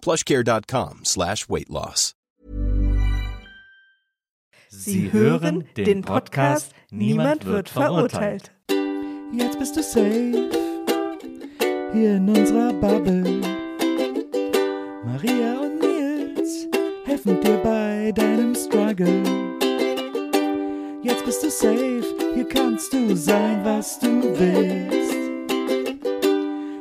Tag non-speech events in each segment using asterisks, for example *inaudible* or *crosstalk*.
plushcare.com slash weight loss. Sie hören den Podcast Niemand wird verurteilt. Jetzt bist du safe hier in unserer Bubble. Maria und Nils helfen dir bei deinem Struggle. Jetzt bist du safe, hier kannst du sein, was du willst.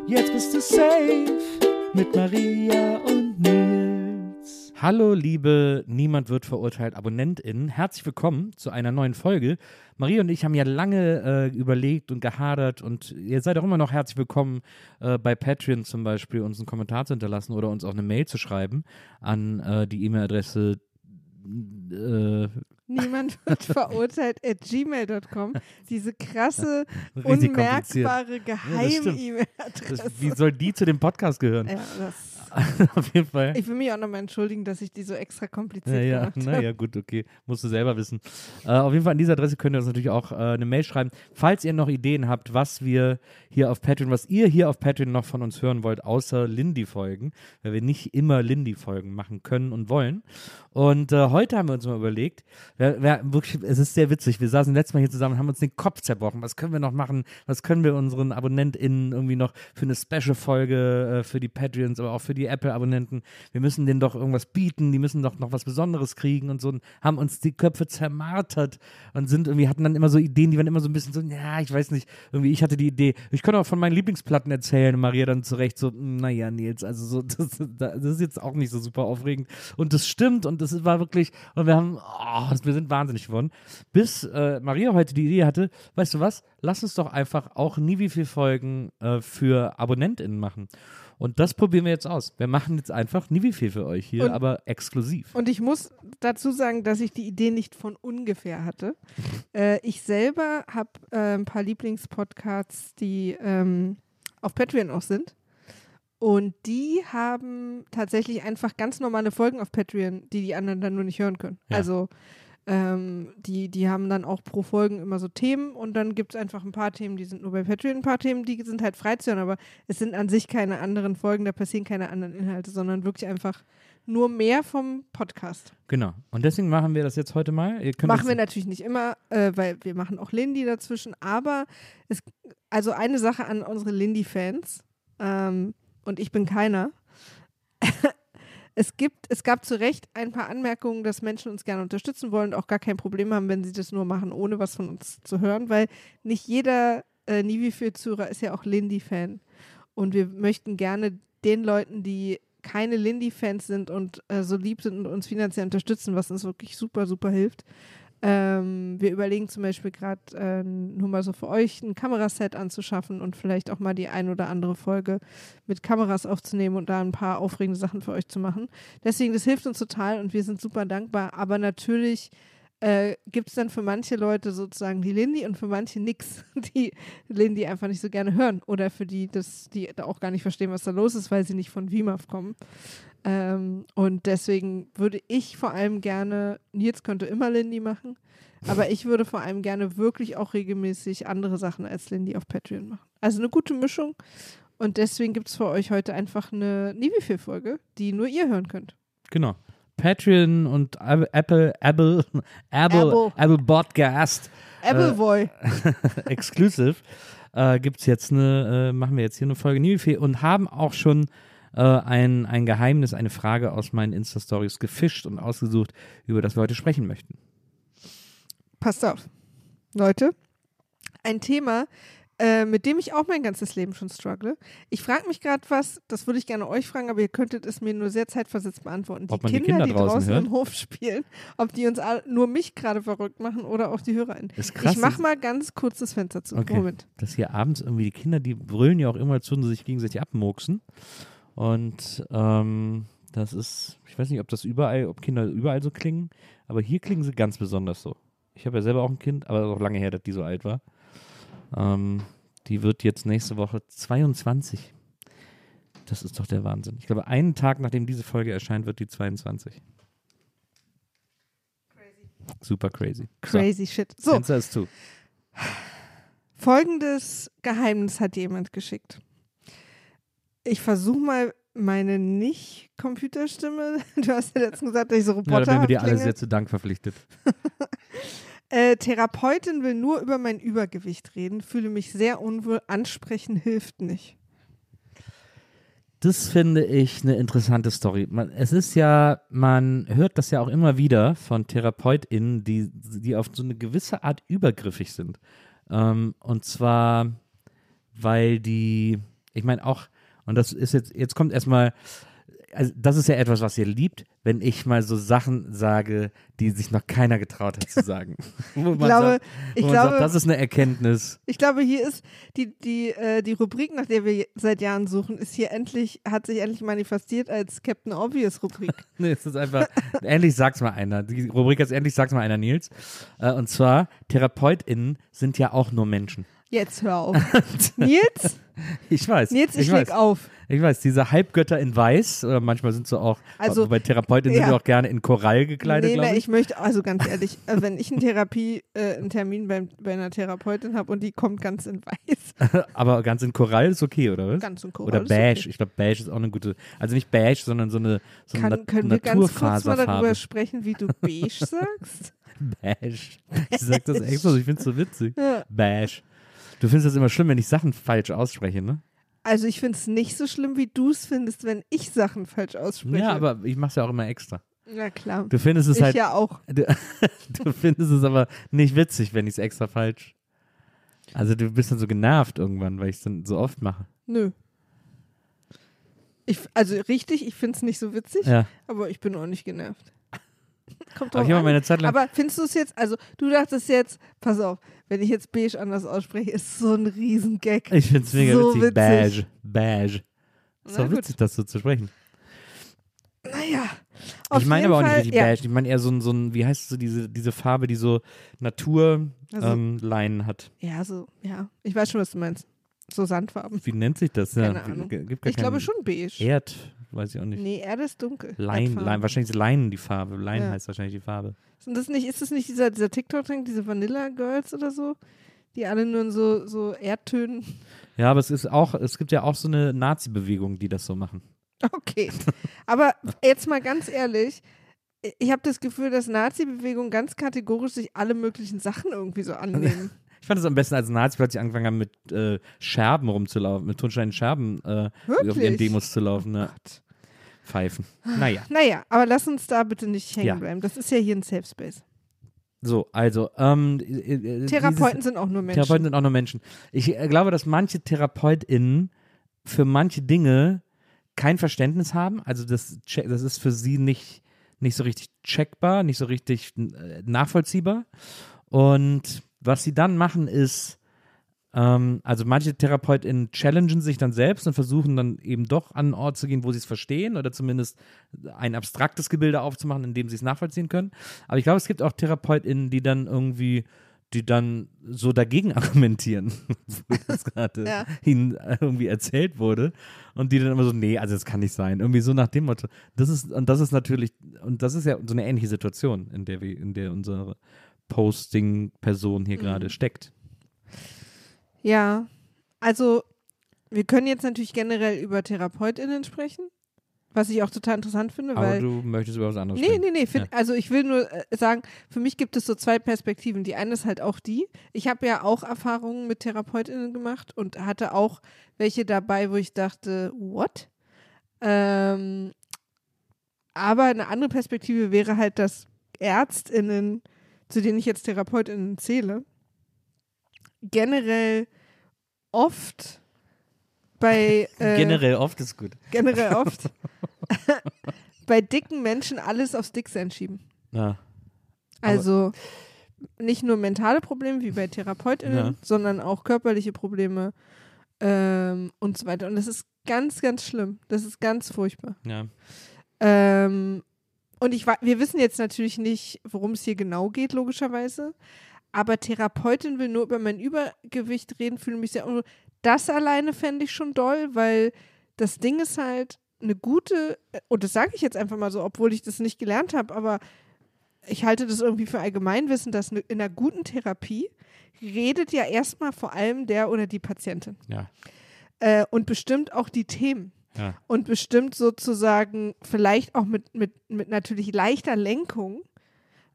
Jetzt bist du safe mit Maria und Nils. Hallo, liebe Niemand wird verurteilt AbonnentInnen. Herzlich willkommen zu einer neuen Folge. Maria und ich haben ja lange äh, überlegt und gehadert und ihr seid auch immer noch herzlich willkommen, äh, bei Patreon zum Beispiel uns einen Kommentar zu hinterlassen oder uns auch eine Mail zu schreiben an äh, die E-Mail-Adresse äh, Niemand *laughs* wird verurteilt at gmail.com. Diese krasse, *laughs* unmerkbare. Geheim-E-Mail-Adresse. das, wie soll die zu dem Podcast gehören? ja, das, *laughs* Auf jeden Fall. ich will mich auch nochmal entschuldigen, dass ich die so extra kompliziert Ja, ja, gemacht habe. naja, gut, okay. Musst du selber wissen. Äh, auf jeden Fall an dieser Adresse könnt ihr uns natürlich auch äh, eine Mail schreiben. Falls ihr noch Ideen habt, was wir hier auf Patreon, was ihr hier auf Patreon noch von uns hören wollt, außer Lindy-Folgen, weil wir nicht immer Lindy-Folgen machen können und wollen. Und äh, heute haben wir uns mal überlegt, wer, wer, wirklich, es ist sehr witzig, wir saßen letztes Mal hier zusammen und haben uns den Kopf zerbrochen. Was können wir noch machen? Was können wir unseren AbonnentInnen irgendwie noch für eine Special-Folge äh, für die Patreons, aber auch für die Apple-Abonnenten? Wir müssen denen doch irgendwas bieten, die müssen doch noch was Besonderes kriegen und so und haben uns die Köpfe zermartert und sind irgendwie, hatten dann immer so Ideen, die waren immer so ein bisschen so, ja, ich weiß nicht, irgendwie, ich hatte die Idee, ich könnte auch von meinen Lieblingsplatten erzählen, und Maria dann zurecht so, "Mm, naja, Nils, also so, *laughs* das, das ist jetzt auch nicht so super aufregend und das stimmt und das war wirklich, und wir haben, oh, wir sind wahnsinnig geworden, bis äh, Maria heute die Idee hatte, weißt du was, lass uns doch einfach auch nie wie viel Folgen äh, für AbonnentInnen machen. Und das probieren wir jetzt aus. Wir machen jetzt einfach nie wie viel für euch hier, Und- aber exklusiv. Und ich muss dazu sagen, dass ich die Idee nicht von ungefähr hatte. *laughs* äh, ich selber habe äh, ein paar Lieblingspodcasts, die ähm, auf Patreon auch sind. Und die haben tatsächlich einfach ganz normale Folgen auf Patreon, die die anderen dann nur nicht hören können. Ja. Also ähm, die, die haben dann auch pro Folgen immer so Themen und dann gibt es einfach ein paar Themen, die sind nur bei Patreon, ein paar Themen, die sind halt frei zu hören, aber es sind an sich keine anderen Folgen, da passieren keine anderen Inhalte, sondern wirklich einfach nur mehr vom Podcast. Genau. Und deswegen machen wir das jetzt heute mal. Ihr könnt Machen wir natürlich nicht immer, äh, weil wir machen auch Lindy dazwischen, aber es, also eine Sache an unsere Lindy-Fans, ähm, und ich bin keiner. *laughs* es gibt, es gab zu Recht ein paar Anmerkungen, dass Menschen uns gerne unterstützen wollen und auch gar kein Problem haben, wenn sie das nur machen, ohne was von uns zu hören, weil nicht jeder äh, Zuhörer ist ja auch Lindy-Fan. Und wir möchten gerne den Leuten, die keine Lindy-Fans sind und äh, so lieb sind und uns finanziell unterstützen, was uns wirklich super, super hilft. Ähm, wir überlegen zum Beispiel gerade äh, nur mal so für euch ein Kameraset anzuschaffen und vielleicht auch mal die ein oder andere Folge mit Kameras aufzunehmen und da ein paar aufregende Sachen für euch zu machen. Deswegen, das hilft uns total und wir sind super dankbar. Aber natürlich äh, gibt es dann für manche Leute sozusagen die Lindy und für manche nix, *laughs* die Lindy einfach nicht so gerne hören oder für die, das, die auch gar nicht verstehen, was da los ist, weil sie nicht von VMAF kommen. Ähm, und deswegen würde ich vor allem gerne, Nils könnte immer Lindy machen, aber ich würde vor allem gerne wirklich auch regelmäßig andere Sachen als Lindy auf Patreon machen. Also eine gute Mischung. Und deswegen gibt es für euch heute einfach eine Nie wie viel Folge, die nur ihr hören könnt. Genau. Patreon und Apple, Apple, Apple, Apple. Apple Podcast Appleboy. *laughs* Exclusive äh, gibt es jetzt eine, äh, machen wir jetzt hier eine Folge viel und haben auch schon äh, ein, ein Geheimnis, eine Frage aus meinen Insta-Stories gefischt und ausgesucht, über das wir heute sprechen möchten. Passt auf. Leute, ein Thema, äh, mit dem ich auch mein ganzes Leben schon struggle. Ich frage mich gerade was, das würde ich gerne euch fragen, aber ihr könntet es mir nur sehr zeitversetzt beantworten. Ob die man die Kinder, Kinder die draußen draußen im Hof spielen, ob die uns all, nur mich gerade verrückt machen oder auch die HörerInnen. Ist krass, ich mach ist- mal ganz kurz das Fenster zu. Okay. Moment. Dass hier abends irgendwie die Kinder, die brüllen ja auch immer zu und sich gegenseitig abmurksen. Und ähm, das ist, ich weiß nicht, ob das überall, ob Kinder überall so klingen, aber hier klingen sie ganz besonders so. Ich habe ja selber auch ein Kind, aber auch lange her, dass die so alt war. Ähm, die wird jetzt nächste Woche 22. Das ist doch der Wahnsinn. Ich glaube, einen Tag nachdem diese Folge erscheint, wird die 22. Super crazy. Crazy shit. So, So, Fenster ist zu. folgendes Geheimnis hat jemand geschickt. Ich versuche mal meine nicht-Computerstimme. *laughs* Du hast ja letztens gesagt, dass ich so Ja, da Roboter werden wir dir alle sehr zu Dank verpflichtet. *laughs* Äh, Therapeutin will nur über mein Übergewicht reden, fühle mich sehr unwohl, ansprechen hilft nicht. Das finde ich eine interessante Story. Man, es ist ja, man hört das ja auch immer wieder von TherapeutInnen, die, die auf so eine gewisse Art übergriffig sind. Ähm, und zwar, weil die, ich meine auch, und das ist jetzt, jetzt kommt erstmal, also das ist ja etwas, was ihr liebt, wenn ich mal so Sachen sage, die sich noch keiner getraut hat zu sagen. *laughs* *laughs* Man glaube- sagt, ich glaube- sagt, das ist eine Erkenntnis. Ich glaube, hier ist die, die, äh, die Rubrik, nach der wir seit Jahren suchen, ist hier endlich, hat sich endlich manifestiert als Captain Obvious Rubrik. *laughs* Nee, es ist einfach, endlich sagt's mal einer. Die Rubrik ist endlich sag's mal einer, Nils. Äh, und zwar, TherapeutInnen sind ja auch nur Menschen. Jetzt hör auf. *laughs* Nils, Ich weiß. Nils, ich, ich leg weiß. auf. Ich weiß, diese Halbgötter in Weiß, oder manchmal sind sie auch, Also, wobei TherapeutInnen sind ja. ja auch gerne in Korall gekleidet, nee, ich. ich möchte, also ganz ehrlich, äh, wenn ich eine Therapie, äh, einen Termin beim, bei einer Therapeutin habe und die kommt ganz in weiß, *laughs* Aber ganz in Korall ist okay, oder was? ganz in Korall, oder beige. okay. Ich glaube, beige ist auch eine gute, also nicht beige, sondern so eine, so eine Kann, Nat können wir ganz kurz mal darüber sprechen, wie du beige *laughs* sagst? Beige. Ich sag das extra, ich finde es so witzig. Ja. Beige. Du findest das immer schlimm, wenn ich Sachen falsch ausspreche, ne? Also ich finde es nicht so schlimm, wie du es findest, wenn ich Sachen falsch ausspreche. Ja, aber ich mache es ja auch immer extra. Ja, klar. Du findest es ich halt, ja auch. *laughs* du, du findest es aber nicht witzig, wenn ich es extra falsch. Also du bist dann so genervt irgendwann, weil ich es dann so oft mache. Nö. Ich, also richtig, ich finde es nicht so witzig, Ja. aber ich bin auch nicht genervt. *laughs* Kommt Aber drauf habe an. Aber findest du es jetzt, also du dachtest jetzt, pass auf, wenn ich jetzt beige anders ausspreche, ist so ein Riesengag. ich finde es mega so witzig. witzig. Beige. Beige. Ist Na doch gut. witzig, das so zu sprechen. Naja. auf ich meine aber auch nicht Fall, richtig ja, beige. Ich meine eher so ein, so ein, wie heißt es so, diese, diese Farbe, die so Naturleinen Also- ähm, hat. Ja, so, ja. Ich weiß schon, was du meinst. So Sandfarben. Wie nennt sich das? Keine ja, Ahnung. Gibt gar Ich glaube schon beige. Erd, weiß ich auch nicht. Nee, Erde ist dunkel. Lein. Lein, wahrscheinlich ist Leinen die Farbe. Lein Ja. heißt wahrscheinlich die Farbe. Sind das nicht, ist das nicht dieser, dieser TikTok-Trend, diese Vanilla Girls oder so? Die alle nur in so, so Erdtönen. Ja, aber es ist auch, es gibt ja auch so eine Nazi-Bewegung, die das so machen. Okay. Aber jetzt mal ganz ehrlich, ich habe das Gefühl, dass Nazi-Bewegungen ganz kategorisch sich alle möglichen Sachen irgendwie so annehmen. *laughs* *laughs* Ich fand es am besten, als Nazis plötzlich angefangen haben, mit äh, Scherben rumzulaufen, mit tonsteinen Scherben äh, auf ihren? Demos zu laufen. Ne? Gott. Pfeifen. Naja. Naja, aber lass uns da bitte nicht hängen Ja. bleiben. Das ist ja hier ein Safe Space. So, also, ähm, äh, äh, Therapeuten dieses, sind auch nur Menschen. Therapeuten sind auch nur Menschen. Ich äh, glaube, dass manche TherapeutInnen für manche Dinge kein Verständnis haben. Also das, das ist für sie nicht, nicht so richtig checkbar, nicht so richtig äh, nachvollziehbar. Und was sie dann machen ist, ähm, also manche TherapeutInnen challengen sich dann selbst und versuchen dann eben doch an einen Ort zu gehen, wo sie es verstehen oder zumindest ein abstraktes Gebilde aufzumachen, in dem sie es nachvollziehen können. Aber ich glaube, es gibt auch TherapeutInnen, die dann irgendwie, die dann so dagegen *laughs* argumentieren, wo das gerade Ja. ihnen irgendwie erzählt wurde und die dann immer so, nee, also das kann nicht sein. Irgendwie so nach dem Motto. Das ist, und das ist natürlich, und das ist ja so eine ähnliche Situation, in der wir, in der unsere Posting-Person hier gerade steckt. Ja, also wir können jetzt natürlich generell über TherapeutInnen sprechen, was ich auch total interessant finde, Aber weil. du möchtest über was anderes Nee, sprechen. nee, nee. Find, Also ich will nur äh, sagen, für mich gibt es so zwei Perspektiven. Die eine ist halt auch die. Ich habe ja auch Erfahrungen mit TherapeutInnen gemacht und hatte auch welche dabei, wo ich dachte, what? Ähm, aber eine andere Perspektive wäre halt, dass ÄrztInnen, zu denen ich jetzt TherapeutInnen zähle, generell oft bei *laughs* äh, Generell oft ist gut. generell *laughs* oft *laughs* bei dicken Menschen alles aufs Dicksein schieben. Ja. Also nicht nur mentale Probleme wie bei TherapeutInnen, Ja. sondern auch körperliche Probleme ähm, und so weiter. Und das ist ganz, ganz schlimm. Das ist ganz furchtbar. ja. Ähm, und ich wir wissen jetzt natürlich nicht, worum es hier genau geht, logischerweise. Aber Therapeutin will nur über mein Übergewicht reden, fühle mich sehr unwohl. Das alleine fände ich schon doll, weil das Ding ist halt eine gute, und das sage ich jetzt einfach mal so, obwohl ich das nicht gelernt habe, aber ich halte das irgendwie für Allgemeinwissen, dass ne- in einer guten Therapie redet ja erstmal vor allem der oder die Patientin Ja. äh, und bestimmt auch die Themen Ja. und bestimmt sozusagen vielleicht auch mit, mit, mit natürlich leichter Lenkung,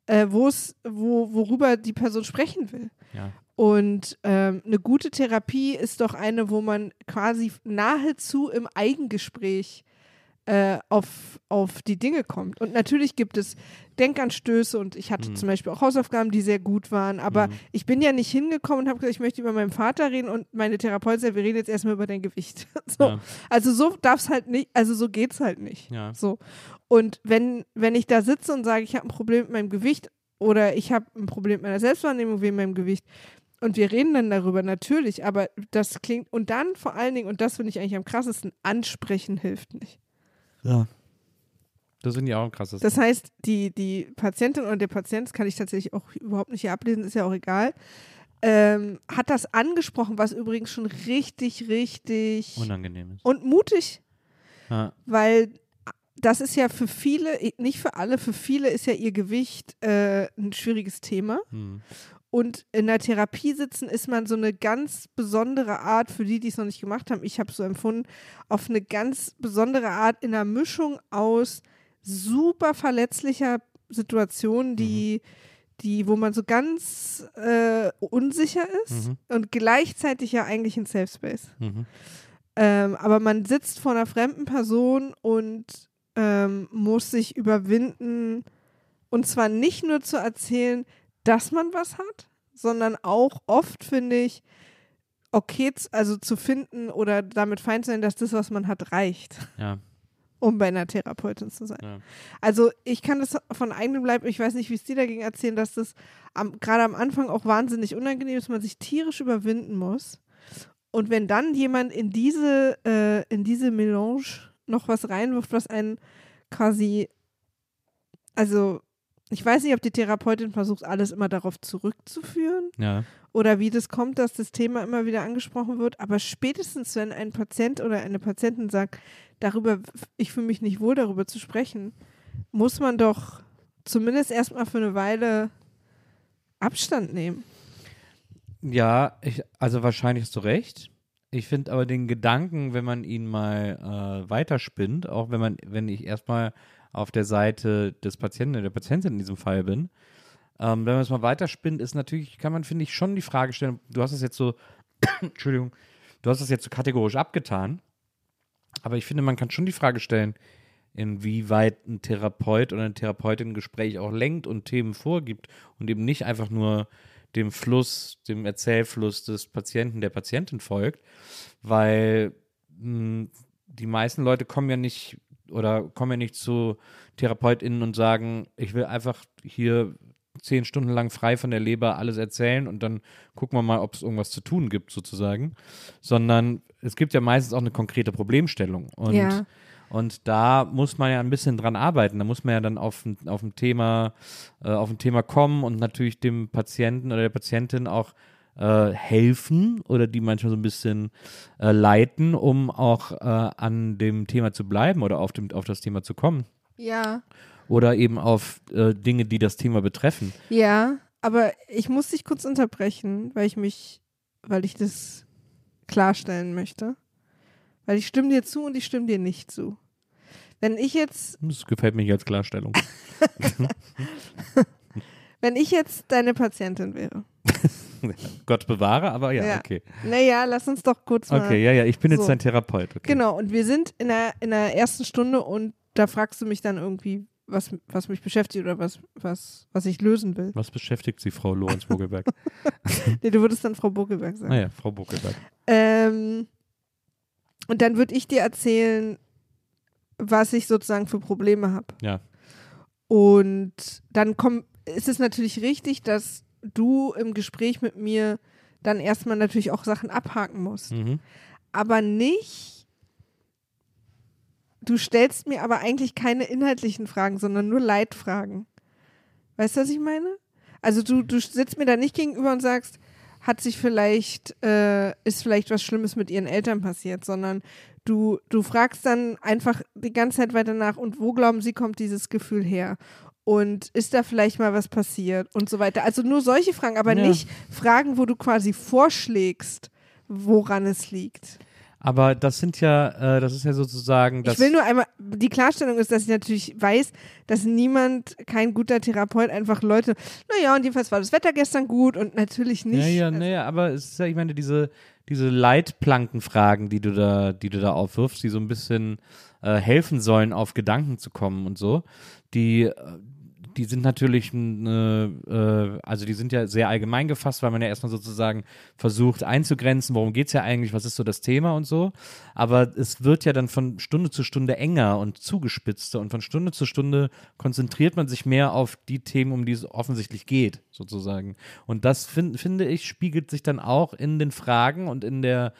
äh, wo es, wo, worüber die Person sprechen will. Ja. Und ähm, eine gute Therapie ist doch eine, wo man quasi nahezu im Eigengespräch äh, auf, auf die Dinge kommt. Und natürlich gibt es Denkanstöße und ich hatte Mhm. zum Beispiel auch Hausaufgaben, die sehr gut waren, aber Mhm. ich bin ja nicht hingekommen und habe gesagt, ich möchte über meinen Vater reden und meine Therapeutin sagt, wir reden jetzt erstmal über dein Gewicht. *laughs* so. Ja. Also so darf es halt nicht, also so geht's halt nicht. Ja. So. Und wenn, wenn ich da sitze und sage, ich habe ein Problem mit meinem Gewicht oder ich habe ein Problem mit meiner Selbstwahrnehmung wegen meinem Gewicht und wir reden dann darüber, natürlich, aber das klingt, und dann vor allen Dingen, und das finde ich eigentlich am krassesten, ansprechen hilft nicht. Ja. Das finde ich auch ein krasses. Das heißt, die, die Patientin oder der Patient, das kann ich tatsächlich auch überhaupt nicht hier ablesen, ist ja auch egal, ähm, hat das angesprochen, was übrigens schon richtig, richtig unangenehm ist. und mutig Ja. weil das ist ja für viele, nicht für alle, für viele ist ja ihr Gewicht äh, ein schwieriges Thema. Hm. Und in der Therapie sitzen ist man so eine ganz besondere Art, für die, die es noch nicht gemacht haben, ich habe es so empfunden, auf eine ganz besondere Art in einer Mischung aus super verletzlicher Situation, die, die, wo man so ganz äh, unsicher ist Mhm. und gleichzeitig ja eigentlich ein Safe Space. Mhm. Ähm, aber man sitzt vor einer fremden Person und ähm, muss sich überwinden. Und zwar nicht nur zu erzählen, dass man was hat, sondern auch oft, finde ich, okay, also zu finden oder damit fein zu sein, dass das, was man hat, reicht, Ja. um bei einer Therapeutin zu sein. Ja. Also ich kann das von eigenem Leib, ich weiß nicht, wie es dir dagegen erzählen, dass das gerade am Anfang auch wahnsinnig unangenehm ist, man sich tierisch überwinden muss. Und wenn dann jemand in diese, äh, in diese Melange noch was reinwirft, was einen quasi, also ich weiß nicht, ob die Therapeutin versucht, alles immer darauf zurückzuführen Ja. oder wie das kommt, dass das Thema immer wieder angesprochen wird. Aber spätestens, wenn ein Patient oder eine Patientin sagt, darüber, ich fühle mich nicht wohl, darüber zu sprechen, muss man doch zumindest erstmal für eine Weile Abstand nehmen. Ja, ich, also wahrscheinlich hast du recht. Ich finde aber den Gedanken, wenn man ihn mal äh, weiterspinnt, auch wenn man, wenn ich erstmal auf der Seite des Patienten der Patientin in diesem Fall bin, ähm, wenn man es mal weiterspinnt, ist natürlich, kann man, finde ich, schon die Frage stellen, du hast das jetzt so, *coughs* Entschuldigung, du hast das jetzt so kategorisch abgetan, aber ich finde, man kann schon die Frage stellen, inwieweit ein Therapeut oder eine Therapeutin ein Gespräch auch lenkt und Themen vorgibt und eben nicht einfach nur dem Fluss, dem Erzählfluss des Patienten, der Patientin folgt, weil mh, die meisten Leute kommen ja nicht oder kommen ja nicht zu TherapeutInnen und sagen, ich will einfach hier zehn Stunden lang frei von der Leber alles erzählen und dann gucken wir mal, ob es irgendwas zu tun gibt, sozusagen. Sondern es gibt ja meistens auch eine konkrete Problemstellung. Und Ja. und da muss man ja ein bisschen dran arbeiten. Da muss man ja dann auf auf ein Thema, äh, auf ein Thema kommen und natürlich dem Patienten oder der Patientin auch äh, helfen oder die manchmal so ein bisschen äh, leiten, um auch äh, an dem Thema zu bleiben oder auf, dem, auf das Thema zu kommen. Ja. Oder eben auf äh, Dinge, die das Thema betreffen. Ja, aber ich muss dich kurz unterbrechen, weil ich mich, weil ich das klarstellen möchte. Weil ich stimme dir zu und ich stimme dir nicht zu. Wenn ich jetzt, Das gefällt mir als *laughs* *laughs* wenn ich jetzt deine Patientin wäre *laughs* Gott bewahre, aber ja, Ja. okay. Naja, lass uns doch kurz mal. Okay, ja, ja, ich bin jetzt So. dein Therapeut. Okay. Genau, und wir sind in der, in der ersten Stunde und da fragst du mich dann irgendwie, was, was mich beschäftigt oder was, was, was ich lösen will. Was beschäftigt Sie, Frau Lorenz Vogelberg? *laughs* Nee, du würdest dann Frau Buckelberg sagen. naja, Frau Vogelberg. Ähm, und dann würde ich dir erzählen, was ich sozusagen für Probleme habe. Ja. Und dann komm, ist es natürlich richtig, dass du im Gespräch mit mir dann erstmal natürlich auch Sachen abhaken musst. Mhm. Aber nicht, du stellst mir aber eigentlich keine inhaltlichen Fragen, sondern nur Leitfragen. Weißt du, was ich meine? Also du, du sitzt mir da nicht gegenüber und sagst, hat sich vielleicht, äh, ist vielleicht was Schlimmes mit ihren Eltern passiert, sondern du, du fragst dann einfach die ganze Zeit weiter nach und wo glauben sie, kommt dieses Gefühl her? Und ist da vielleicht mal was passiert und so weiter. Also nur solche Fragen, aber Ja. nicht Fragen, wo du quasi vorschlägst, woran es liegt. Aber das sind ja, äh, das ist ja sozusagen das. ich will nur einmal, die Klarstellung ist, dass ich natürlich weiß, dass niemand, kein guter Therapeut einfach Leute, naja, und jedenfalls war das Wetter gestern gut und natürlich nicht. Ja, ja, Also, naja, aber es ist ja, ich meine, diese, diese Leitplankenfragen, die du da, die du da aufwirfst, die so ein bisschen äh, helfen sollen, auf Gedanken zu kommen und so, die, äh, die sind natürlich, eine, äh, also die sind ja sehr allgemein gefasst, weil man ja erstmal sozusagen versucht einzugrenzen, worum geht es ja eigentlich, was ist so das Thema und so. Aber es wird ja dann von Stunde zu Stunde enger und zugespitzter und von Stunde zu Stunde konzentriert man sich mehr auf die Themen, um die es offensichtlich geht, sozusagen. Und das fin finde ich, spiegelt sich dann auch in den Fragen und in der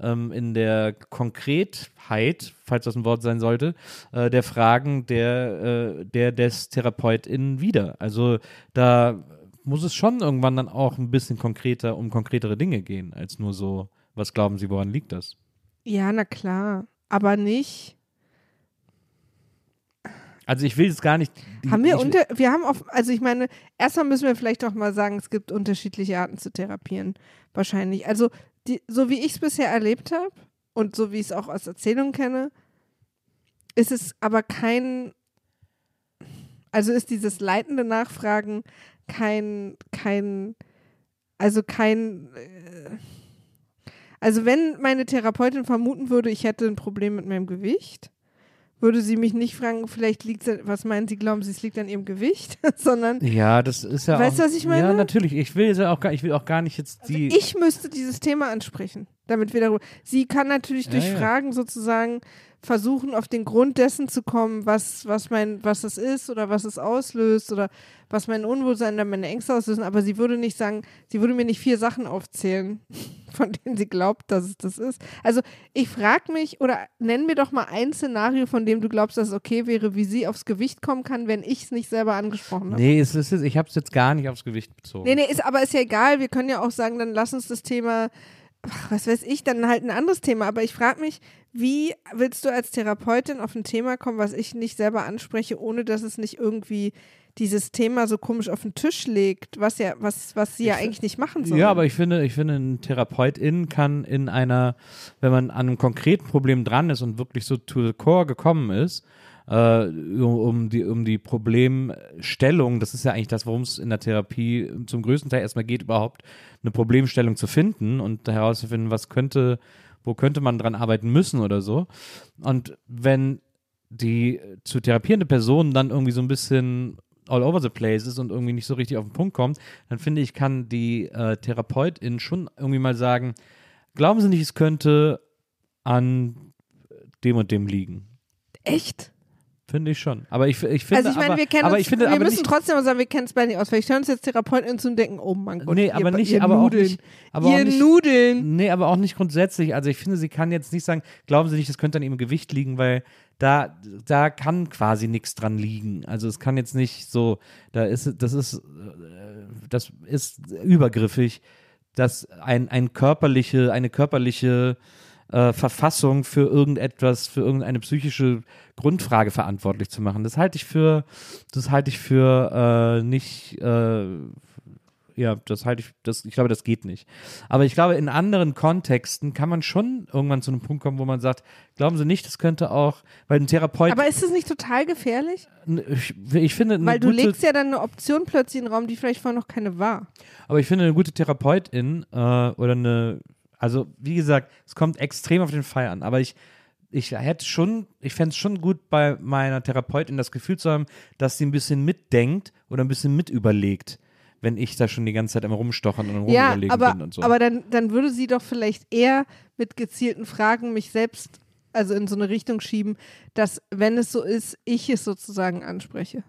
ähm, in der Konkretheit, falls das ein Wort sein sollte, äh, der Fragen der, äh, der des TherapeutInnen wieder. Also da muss es schon irgendwann dann auch ein bisschen konkreter um konkretere Dinge gehen, als nur so, was glauben Sie, woran liegt das? Ja, na klar. Aber nicht. Also ich will jetzt gar nicht. Haben wir unter, wir haben auf, also ich meine, erstmal müssen wir vielleicht doch mal sagen, es gibt unterschiedliche Arten zu therapieren. Wahrscheinlich. Also, die, so wie ich es bisher erlebt habe und so wie ich es auch aus Erzählungen kenne, ist es aber kein, also ist dieses leitende Nachfragen kein, kein, also kein, äh, also wenn meine Therapeutin vermuten würde, ich hätte ein Problem mit meinem Gewicht, würde sie mich nicht fragen, vielleicht liegt es, was meinen Sie, glauben Sie, es liegt an Ihrem Gewicht, *laughs* sondern ja, das ist ja Weißt du, was ich meine? Ja, natürlich. Ich will ja auch gar, ich will auch gar nicht jetzt die. Also ich müsste dieses Thema ansprechen, damit wir darüber. Sie kann natürlich Ja, durch ja. Fragen sozusagen versuchen, auf den Grund dessen zu kommen, was, was mein, was es ist oder was es auslöst oder was mein Unwohlsein oder meine Ängste auslösen, aber sie würde nicht sagen, sie würde mir nicht vier Sachen aufzählen, *laughs* von denen sie glaubt, dass es das ist. Also ich frage mich oder nenn mir doch mal ein Szenario, von dem du glaubst, dass es okay wäre, wie sie aufs Gewicht kommen kann, wenn ich es nicht selber angesprochen habe. nee, es ist, ich habe es jetzt gar nicht aufs Gewicht bezogen. Nee, nee, ist, aber ist ja egal. Wir können ja auch sagen, dann lass uns das Thema, was weiß ich, dann halt ein anderes Thema. Aber ich frage mich, wie willst du als Therapeutin auf ein Thema kommen, was ich nicht selber anspreche, ohne dass es nicht irgendwie dieses Thema so komisch auf den Tisch legt, was ja, was, was sie ja eigentlich nicht machen soll. Ja, aber ich finde, ich finde, ein Therapeutin kann in einer, wenn man an einem konkreten Problem dran ist und wirklich so to the core gekommen ist, äh, um die, um die Problemstellung, das ist ja eigentlich das, worum es in der Therapie zum größten Teil erstmal geht, überhaupt eine Problemstellung zu finden und herauszufinden, was könnte, wo könnte man dran arbeiten müssen oder so. Und wenn die zu therapierende Person dann irgendwie so ein bisschen all over the place ist und irgendwie nicht so richtig auf den Punkt kommt, dann finde ich, kann die äh, Therapeutin schon irgendwie mal sagen, glauben Sie nicht, es könnte an dem und dem liegen. Echt? Finde ich schon. Aber ich, ich finde, Also ich meine, aber, wir kennen aber uns, ich finde, wir aber müssen nicht, trotzdem mal sagen, wir kennen es beide nicht aus. Vielleicht hören uns jetzt Therapeutinnen zu und denken, oh mein Gott, nee, ihr, aber nicht, ihr aber auch Nudeln, nicht, aber auch ihr nicht, Nudeln. Nee, aber auch nicht grundsätzlich. Also ich finde, sie kann jetzt nicht sagen, glauben Sie nicht, das könnte an ihrem Gewicht liegen, weil da, da kann quasi nichts dran liegen. Also es kann jetzt nicht so, da ist, das ist, äh, das ist übergriffig, dass ein, ein körperliche, eine körperliche äh, Verfassung für irgendetwas, für irgendeine psychische Grundfrage verantwortlich zu machen. Das halte ich für, das halte ich für äh, nicht, äh, ja, das halte ich, das, ich glaube, das geht nicht. Aber ich glaube, in anderen Kontexten kann man schon irgendwann zu einem Punkt kommen, wo man sagt, glauben Sie nicht, das könnte auch, weil ein Therapeut. Aber ist das nicht total gefährlich? ich, ich finde, Weil du legst ja dann eine Option plötzlich in den Raum, die vielleicht vorher noch keine war. aber ich finde eine gute Therapeutin äh, oder eine, also wie gesagt, es kommt extrem auf den Fall an, aber ich, ich hätte schon, ich fände es schon gut bei meiner Therapeutin das Gefühl zu haben, dass sie ein bisschen mitdenkt oder ein bisschen mitüberlegt, wenn ich da schon die ganze Zeit immer rumstochern und Ja, rumüberlegen aber, bin und so. aber dann, dann würde sie doch vielleicht eher mit gezielten Fragen mich selbst also in so eine Richtung schieben, dass, wenn es so ist, ich es sozusagen anspreche.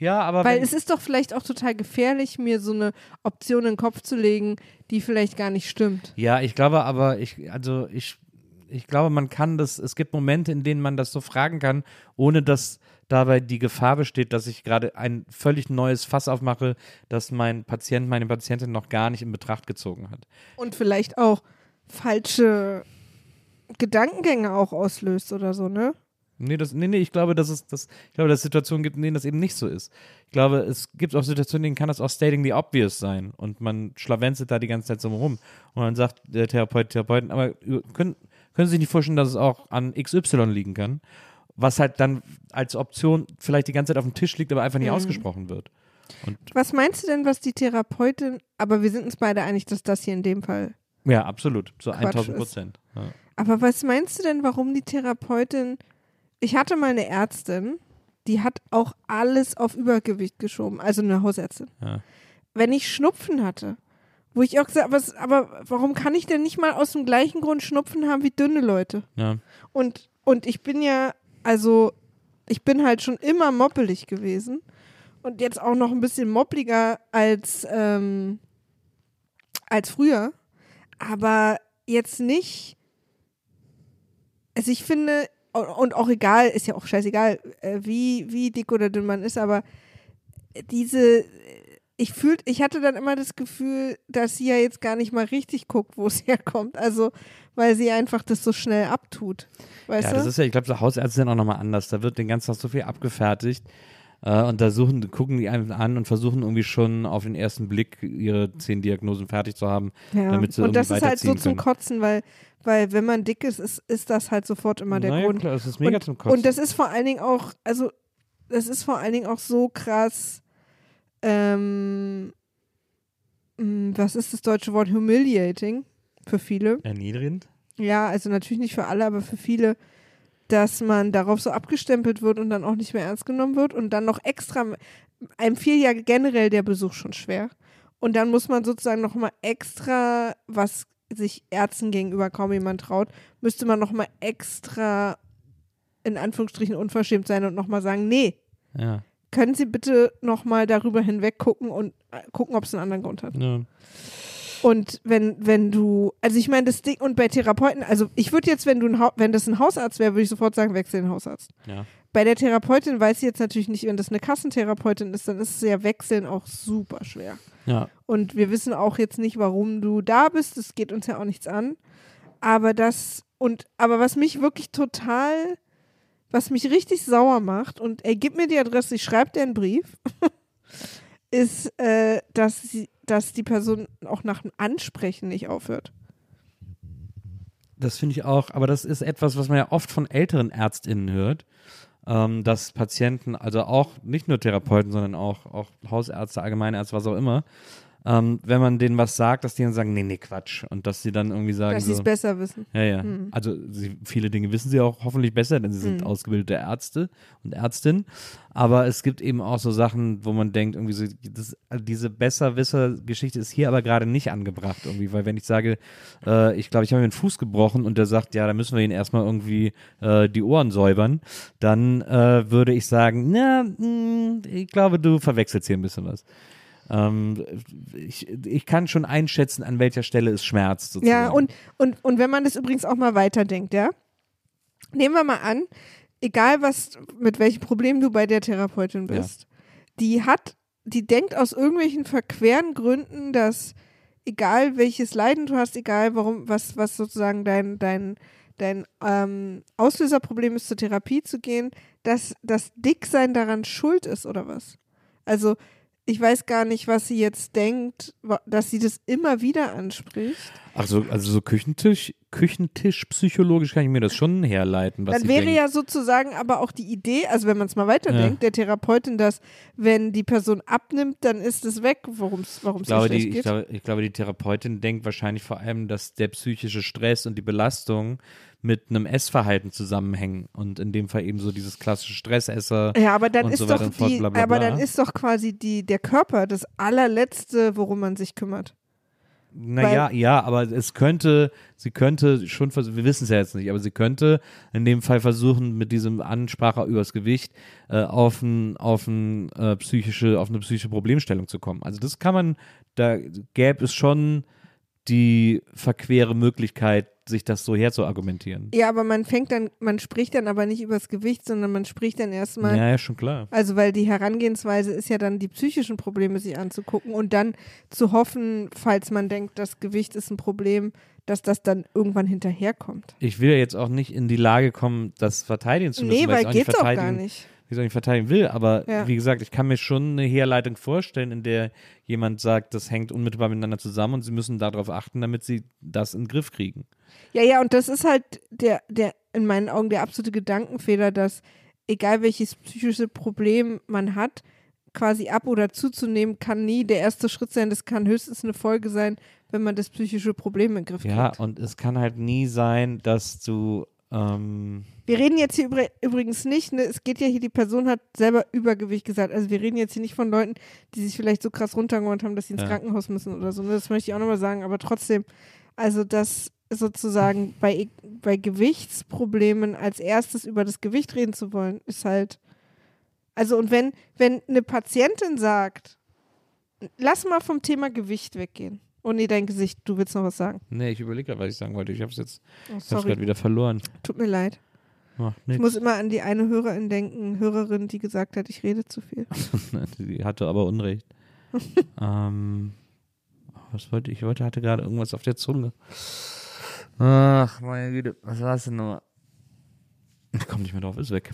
Ja, aber Weil es ist doch vielleicht auch total gefährlich, mir so eine Option in den Kopf zu legen, die vielleicht gar nicht stimmt. Ja, ich glaube aber, ich, also ich, ich glaube, man kann das, es gibt Momente, in denen man das so fragen kann, ohne dass dabei die Gefahr besteht, dass ich gerade ein völlig neues Fass aufmache, das mein Patient, meine Patientin noch gar nicht in Betracht gezogen hat. Und vielleicht auch falsche Gedankengänge auch auslöst oder so, ne? Nee, das, nee, nee, ich glaube, dass es, das, ich glaube, dass es Situationen gibt, in denen das eben nicht so ist. Ich glaube, es gibt auch Situationen, in denen kann das auch stating the obvious sein und man schlawenzelt da die ganze Zeit so rum und dann sagt der Therapeut, Therapeutin, aber können, können Sie sich nicht vorstellen, dass es auch an XY liegen kann, was halt dann als Option vielleicht die ganze Zeit auf dem Tisch liegt, aber einfach nicht Mhm. ausgesprochen wird. Und Was meinst du denn, was die Therapeutin, aber wir sind uns beide einig, dass das hier in dem Fall. ja, absolut, so Quatsch 1000 ist. Prozent. Ja. Aber was meinst du denn, warum die Therapeutin. Ich hatte mal eine Ärztin, die hat auch alles auf Übergewicht geschoben, also eine Hausärztin. Ja. Wenn ich Schnupfen hatte, wo ich auch gesagt es- aber warum kann ich denn nicht mal aus dem gleichen Grund Schnupfen haben wie dünne Leute? Ja. Und, und ich bin ja, also, ich bin halt schon immer moppelig gewesen. Und jetzt auch noch ein bisschen moppliger als, ähm, als früher. Aber jetzt nicht. Also, ich finde, und- auch egal, ist ja auch scheißegal, äh, wie, wie dick oder dünn man ist, aber diese. Ich fühlt, ich hatte dann immer das Gefühl, dass sie ja jetzt gar nicht mal richtig guckt, wo *laughs* es herkommt. Also, weil sie einfach das so schnell abtut. Weißt Ja, du? das ist ja, ich glaube, so Hausärzte sind auch nochmal anders. Da wird den ganzen Tag so viel abgefertigt. Äh, und da suchen, gucken die einen an und versuchen irgendwie schon auf den ersten Blick ihre zehn Diagnosen fertig zu haben, Ja. damit sie und das ist halt so zum können. Kotzen, weil, weil wenn man dick ist, ist, ist das halt sofort immer der naja, Grund. Klar, das ist mega und, zum Kotzen. und das ist vor allen Dingen auch, also das ist vor allen Dingen auch so krass, ähm, mh, was ist das deutsche Wort? Humiliating für viele. Erniedrigend? Ja, also natürlich nicht für alle, aber für viele, dass man darauf so abgestempelt wird und dann auch nicht mehr ernst genommen wird und dann noch extra, einem fiel ja generell der Besuch schon schwer. Und dann muss man sozusagen nochmal extra, was sich Ärzten gegenüber kaum jemand traut, müsste man nochmal extra in Anführungsstrichen unverschämt sein und nochmal sagen, nee, Ja. können Sie bitte nochmal darüber hinweg gucken und äh, gucken, ob es einen anderen Grund hat. ja. Und wenn, wenn du, also ich meine, das Ding, und bei Therapeuten, also ich würde jetzt, wenn du ein wenn das ein Hausarzt wäre, würde ich sofort sagen, wechsel den Hausarzt. Ja. Bei der Therapeutin weiß ich jetzt natürlich nicht, wenn das eine Kassentherapeutin ist, dann ist es ja wechseln auch super schwer. Ja. Und wir wissen auch jetzt nicht, warum du da bist. Das geht uns ja auch nichts an. Aber das, und, aber was mich wirklich total, was mich richtig sauer macht, und ey, gib mir die Adresse, ich schreibe dir einen Brief, *laughs* ist, äh, dass, sie, dass die Person auch nach dem Ansprechen nicht aufhört. Das finde ich auch, aber das ist etwas, was man ja oft von älteren ÄrztInnen hört, ähm, dass Patienten, also auch nicht nur Therapeuten, sondern auch, auch Hausärzte, Allgemeinärzte, was auch immer, ähm, wenn man denen was sagt, dass die dann sagen, nee, nee, Quatsch. Und dass sie dann irgendwie sagen dass sie so, es besser wissen. Ja, ja. Mhm. Also sie, viele Dinge wissen sie auch hoffentlich besser, denn sie sind Mhm. ausgebildete Ärzte und Ärztinnen. Aber es gibt eben auch so Sachen, wo man denkt, irgendwie so, das, diese Besserwisser-Geschichte ist hier aber gerade nicht angebracht irgendwie, weil wenn ich sage, äh, ich glaube, ich habe mir den Fuß gebrochen und der sagt, ja, da müssen wir ihn erstmal irgendwie äh, die Ohren säubern, dann äh, würde ich sagen, na, mh, ich glaube, du verwechselst hier ein bisschen was. Ähm, ich, ich kann schon einschätzen, an welcher Stelle es schmerzt. Sozusagen. Ja, und, und, und wenn man das übrigens auch mal weiterdenkt, ja, nehmen wir mal an, egal was, mit welchem Problem du bei der Therapeutin Ja. bist, die hat, die denkt aus irgendwelchen verqueren Gründen, dass egal welches Leiden du hast, egal warum, was, was sozusagen dein, dein, dein ähm, Auslöserproblem ist, zur Therapie zu gehen, dass das Dicksein daran schuld ist oder was? Also ich weiß gar nicht, was sie jetzt denkt, dass sie das immer wieder anspricht. Also, also so Küchentisch, Küchentisch-psychologisch kann ich mir das schon herleiten, was Dann wäre denkt. ja sozusagen aber auch die Idee, also wenn man es mal weiterdenkt, der Therapeutin, dass wenn die Person abnimmt, dann ist es weg, worum es warum Ich glaube, ich, geht. glaube, ich glaube, die Therapeutin denkt wahrscheinlich vor allem, dass der psychische Stress und die Belastung mit einem Essverhalten zusammenhängen und in dem Fall eben so dieses klassische Stressesser. ja, aber dann und ist so doch fort, die, bla, bla, aber bla. dann ist doch quasi die, der Körper das allerletzte, worum man sich kümmert. Naja, ja, aber es könnte, sie könnte schon, wir wissen es ja jetzt nicht, aber sie könnte in dem Fall versuchen, mit diesem Ansprache übers Gewicht äh, auf, ein, auf, ein, äh, psychische, auf eine psychische Problemstellung zu kommen. Also das kann man, da gäbe es schon die verquere Möglichkeit, sich das so herzuargumentieren. Ja, aber man fängt dann, man spricht dann aber nicht übers Gewicht, sondern man spricht dann erstmal Ja, ja, schon klar. Also, weil die Herangehensweise ist ja dann, die psychischen Probleme sich anzugucken und dann zu hoffen, falls man denkt, das Gewicht ist ein Problem, dass das dann irgendwann hinterherkommt. Ich will ja jetzt auch nicht in die Lage kommen, das verteidigen zu müssen. Nee, weil weil auch nicht geht's auch gar nicht. wie ich verteidigen will, aber Ja. wie gesagt, ich kann mir schon eine Herleitung vorstellen, in der jemand sagt, das hängt unmittelbar miteinander zusammen und sie müssen darauf achten, damit sie das in den Griff kriegen. Ja, ja, und das ist halt der, der, in meinen Augen der absolute Gedankenfehler, dass egal welches psychische Problem man hat, quasi ab oder zuzunehmen, kann nie der erste Schritt sein. Das kann höchstens eine Folge sein, wenn man das psychische Problem in den Griff Ja, kriegt. und es kann halt nie sein, dass du ähm, Wir reden jetzt hier übr- übrigens nicht, ne, es geht ja hier, die Person hat selber Übergewicht gesagt. Also wir reden jetzt hier nicht von Leuten, die sich vielleicht so krass runtergeholt haben, dass sie ins Ja. Krankenhaus müssen oder so. Ne? Das möchte ich auch nochmal sagen. Aber trotzdem, also das sozusagen *laughs* bei, bei Gewichtsproblemen als erstes über das Gewicht reden zu wollen, ist halt. Also und wenn, wenn eine Patientin sagt, lass mal vom Thema Gewicht weggehen. Oh nee, dein Gesicht, du willst noch was sagen. nee, ich überlege gerade, was ich sagen wollte. Ich habe es jetzt Oh, gerade wieder verloren. tut mir leid. Macht Ich muss immer an die eine Hörerin denken, Hörerin, die gesagt hat, ich rede zu viel. *laughs* Die hatte aber Unrecht. *laughs* ähm, was wollte ich? Ich wollte, hatte gerade irgendwas auf der Zunge. Ach, meine Güte, was war es denn nochmal? Ich komme nicht mehr drauf, ist weg.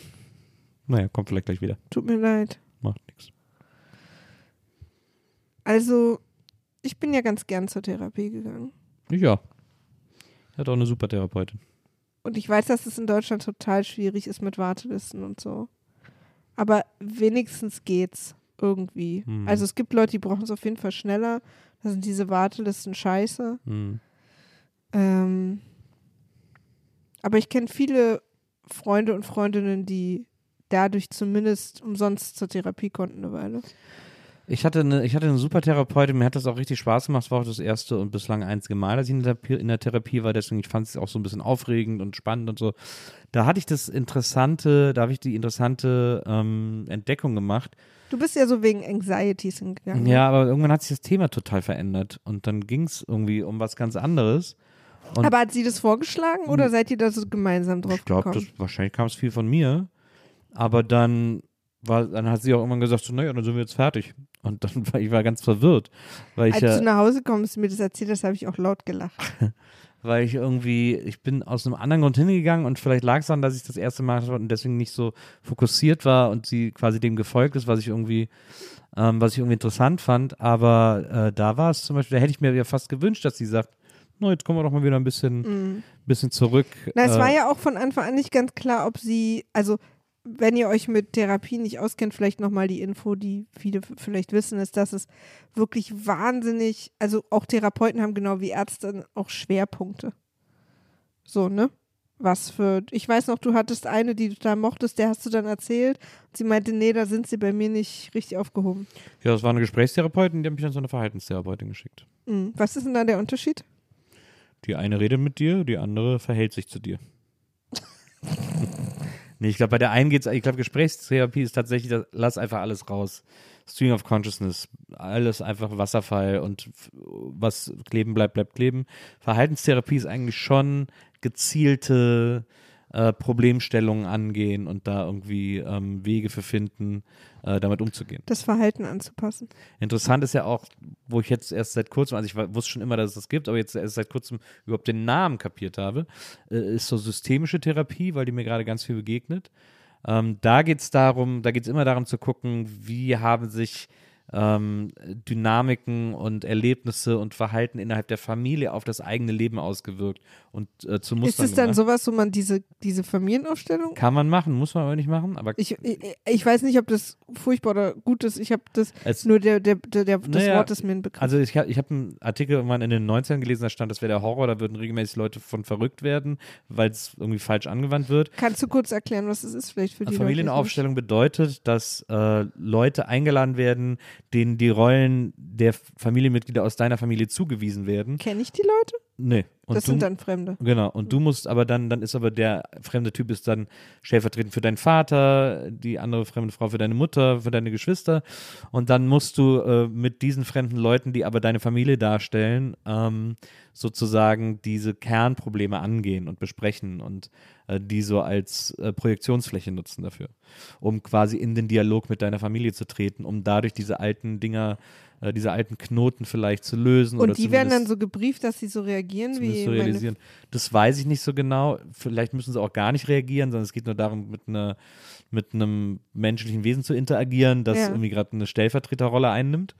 Naja, kommt vielleicht gleich wieder. Tut mir leid. Macht nichts. Also, ich bin ja ganz gern zur Therapie gegangen. Ja. Hat auch eine super Therapeutin. Und ich weiß, dass es in Deutschland total schwierig ist mit Wartelisten und so. Aber wenigstens geht's irgendwie. Hm. Also es gibt Leute, die brauchen es auf jeden Fall schneller. Da sind diese Wartelisten scheiße. Hm. Ähm, aber ich kenne viele Freunde und Freundinnen, die dadurch zumindest umsonst zur Therapie konnten eine Weile. Ich hatte, eine, ich hatte eine super Therapeutin, mir hat das auch richtig Spaß gemacht. Es war auch das erste und bislang einzige Mal, dass ich in der, Therapie- in der Therapie war. Deswegen ich fand es auch so ein bisschen aufregend und spannend und so. Da hatte ich das interessante, da habe ich die interessante ähm, Entdeckung gemacht. Du bist ja so wegen Anxieties hingegangen. Ja, aber irgendwann hat sich das Thema total verändert und dann ging es irgendwie um was ganz anderes. Und Aber hat sie das vorgeschlagen oder seid ihr da so gemeinsam drauf ich glaube, gekommen? wahrscheinlich kam es viel von mir. Aber dann war, dann hat sie auch irgendwann gesagt, so, naja, dann sind wir jetzt fertig. Und dann war ich war ganz verwirrt, weil ich Als du nach Hause kommst und mir das erzählt hast, habe ich auch laut gelacht. *laughs* weil ich irgendwie, ich bin aus einem anderen Grund hingegangen und vielleicht lag es daran, dass ich das erste Mal hatte und deswegen nicht so fokussiert war und sie quasi dem gefolgt ist, was ich irgendwie, ähm, was ich irgendwie interessant fand. Aber äh, da war es zum Beispiel, da hätte ich mir ja fast gewünscht, dass sie sagt, na, jetzt kommen wir doch mal wieder ein bisschen, bisschen zurück. Na, es äh, war ja auch von Anfang an nicht ganz klar, ob sie, also wenn ihr euch mit Therapie nicht auskennt, vielleicht nochmal die Info, die viele vielleicht wissen, ist, dass es wirklich wahnsinnig, also auch Therapeuten haben genau wie Ärzte auch Schwerpunkte. So, ne? Was für, ich weiß noch, du hattest eine, die du da mochtest, der hast du dann erzählt. Und sie meinte, nee, da sind sie bei mir nicht richtig aufgehoben. Ja, das war eine Gesprächstherapeutin, die hat mich dann zu einer Verhaltenstherapeutin geschickt. Mhm. Was ist denn da der Unterschied? Die eine redet mit dir, die andere verhält sich zu dir. Nee, ich glaube, bei der einen geht's, ich glaube, Gesprächstherapie ist tatsächlich, das, lass einfach alles raus. Stream of Consciousness, alles einfach Wasserfall und was kleben bleibt, bleibt kleben. Verhaltenstherapie ist eigentlich schon gezielte äh, Problemstellungen angehen und da irgendwie ähm, Wege für finden, äh, damit umzugehen. Das Verhalten anzupassen. Interessant ist ja auch, wo ich jetzt erst seit kurzem, also ich wusste schon immer, dass es das gibt, aber jetzt erst seit kurzem überhaupt den Namen kapiert habe, äh, ist so systemische Therapie, weil die mir gerade ganz viel begegnet. Ähm, da geht es darum, da geht es immer darum zu gucken, wie haben sich ähm, Dynamiken und Erlebnisse und Verhalten innerhalb der Familie auf das eigene Leben ausgewirkt und äh, zu Mustern Ist es dann gemacht. sowas, wo man diese, diese Familienaufstellung Kann man machen, muss man aber nicht machen. Aber Ich, ich, ich weiß nicht, ob das furchtbar oder gut ist. Ich habe das es, nur der, der, der, der das Naja, Wort ist mir ein Begriff. Also ich habe ich hab einen Artikel irgendwann in den 90ern gelesen, da stand, das wäre der Horror, da würden regelmäßig Leute von verrückt werden, weil es irgendwie falsch angewandt wird. Kannst du kurz erklären, was das ist vielleicht für die Leute, die es Familienaufstellung bedeutet, dass äh, Leute eingeladen werden, denen die Rollen der Familienmitglieder aus deiner Familie zugewiesen werden. nicht- Kenn ich die Leute? Nee. Und das du, sind dann Fremde. Genau, und du musst aber dann, dann ist aber der fremde Typ ist dann stellvertretend für deinen Vater, die andere fremde Frau für deine Mutter, für deine Geschwister. Und dann musst du äh, mit diesen fremden Leuten, die aber deine Familie darstellen, ähm, sozusagen diese Kernprobleme angehen und besprechen und äh, die so als äh, Projektionsfläche nutzen dafür, um quasi in den Dialog mit deiner Familie zu treten, um dadurch diese alten Dinger, äh, diese alten Knoten vielleicht zu lösen. Und die werden dann so gebrieft, dass sie so reagieren wie so meine realisieren. Das weiß ich nicht so genau. Vielleicht müssen sie auch gar nicht reagieren, sondern es geht nur darum, mit einer mit einem menschlichen Wesen zu interagieren, das Ja. irgendwie gerade eine Stellvertreterrolle einnimmt.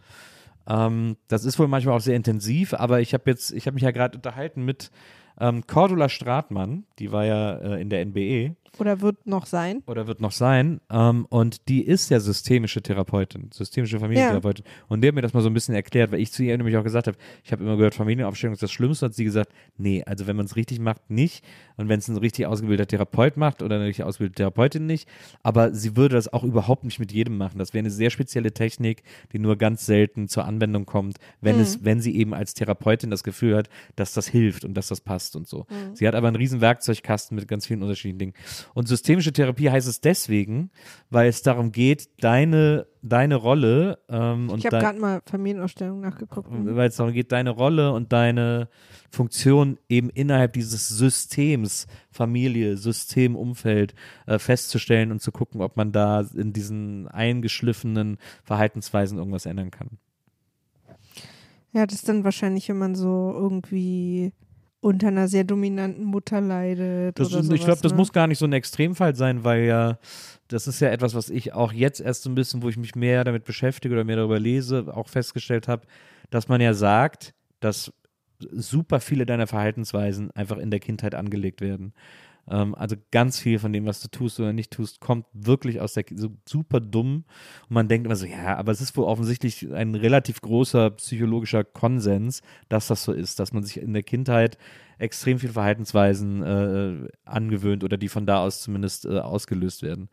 Ähm, das ist wohl manchmal auch sehr intensiv, aber ich habe jetzt, ich habe mich ja gerade unterhalten mit ähm, Cordula Stratmann, die war ja äh, in der NBE Oder wird noch sein. oder wird noch sein. Ähm, und die ist ja systemische Therapeutin, systemische Familientherapeutin. Und die hat mir das mal so ein bisschen erklärt, weil ich zu ihr nämlich auch gesagt habe, ich habe immer gehört, Familienaufstellung ist das Schlimmste. Hat sie gesagt, nee, also wenn man es richtig macht, nicht. Und wenn es ein richtig ausgebildeter Therapeut macht oder eine richtig ausgebildete Therapeutin nicht. Aber sie würde das auch überhaupt nicht mit jedem machen. Das wäre eine sehr spezielle Technik, die nur ganz selten zur Anwendung kommt, wenn es, wenn sie eben als Therapeutin das Gefühl hat, dass das hilft und dass das passt und so. Sie hat aber einen riesen Werkzeugkasten mit ganz vielen unterschiedlichen Dingen. Und systemische Therapie heißt es deswegen, weil es darum geht, deine, deine Rolle ähm, und Ich habe gerade mal Familienaufstellung nachgeguckt. Mhm. weil es darum geht, deine Rolle und deine Funktion eben innerhalb dieses Systems, Familie, Systemumfeld äh, festzustellen und zu gucken, ob man da in diesen eingeschliffenen Verhaltensweisen irgendwas ändern kann. Ja, das ist dann wahrscheinlich, wenn man so irgendwie unter einer sehr dominanten Mutter leidet. Das, oder sowas, ich glaube, das ne? muss gar nicht so ein Extremfall sein, weil ja, das ist ja etwas, was ich auch jetzt erst so ein bisschen, wo ich mich mehr damit beschäftige oder mehr darüber lese, auch festgestellt habe, dass man ja sagt, dass super viele deiner Verhaltensweisen einfach in der Kindheit angelegt werden. Ähm, also ganz viel von dem, was du tust oder nicht tust, kommt wirklich aus der so super dumm. Und man denkt immer so, ja, aber es ist wohl offensichtlich ein relativ großer psychologischer Konsens, dass das so ist, dass man sich in der Kindheit extrem viele Verhaltensweisen äh, angewöhnt oder die von da aus zumindest äh, ausgelöst werden.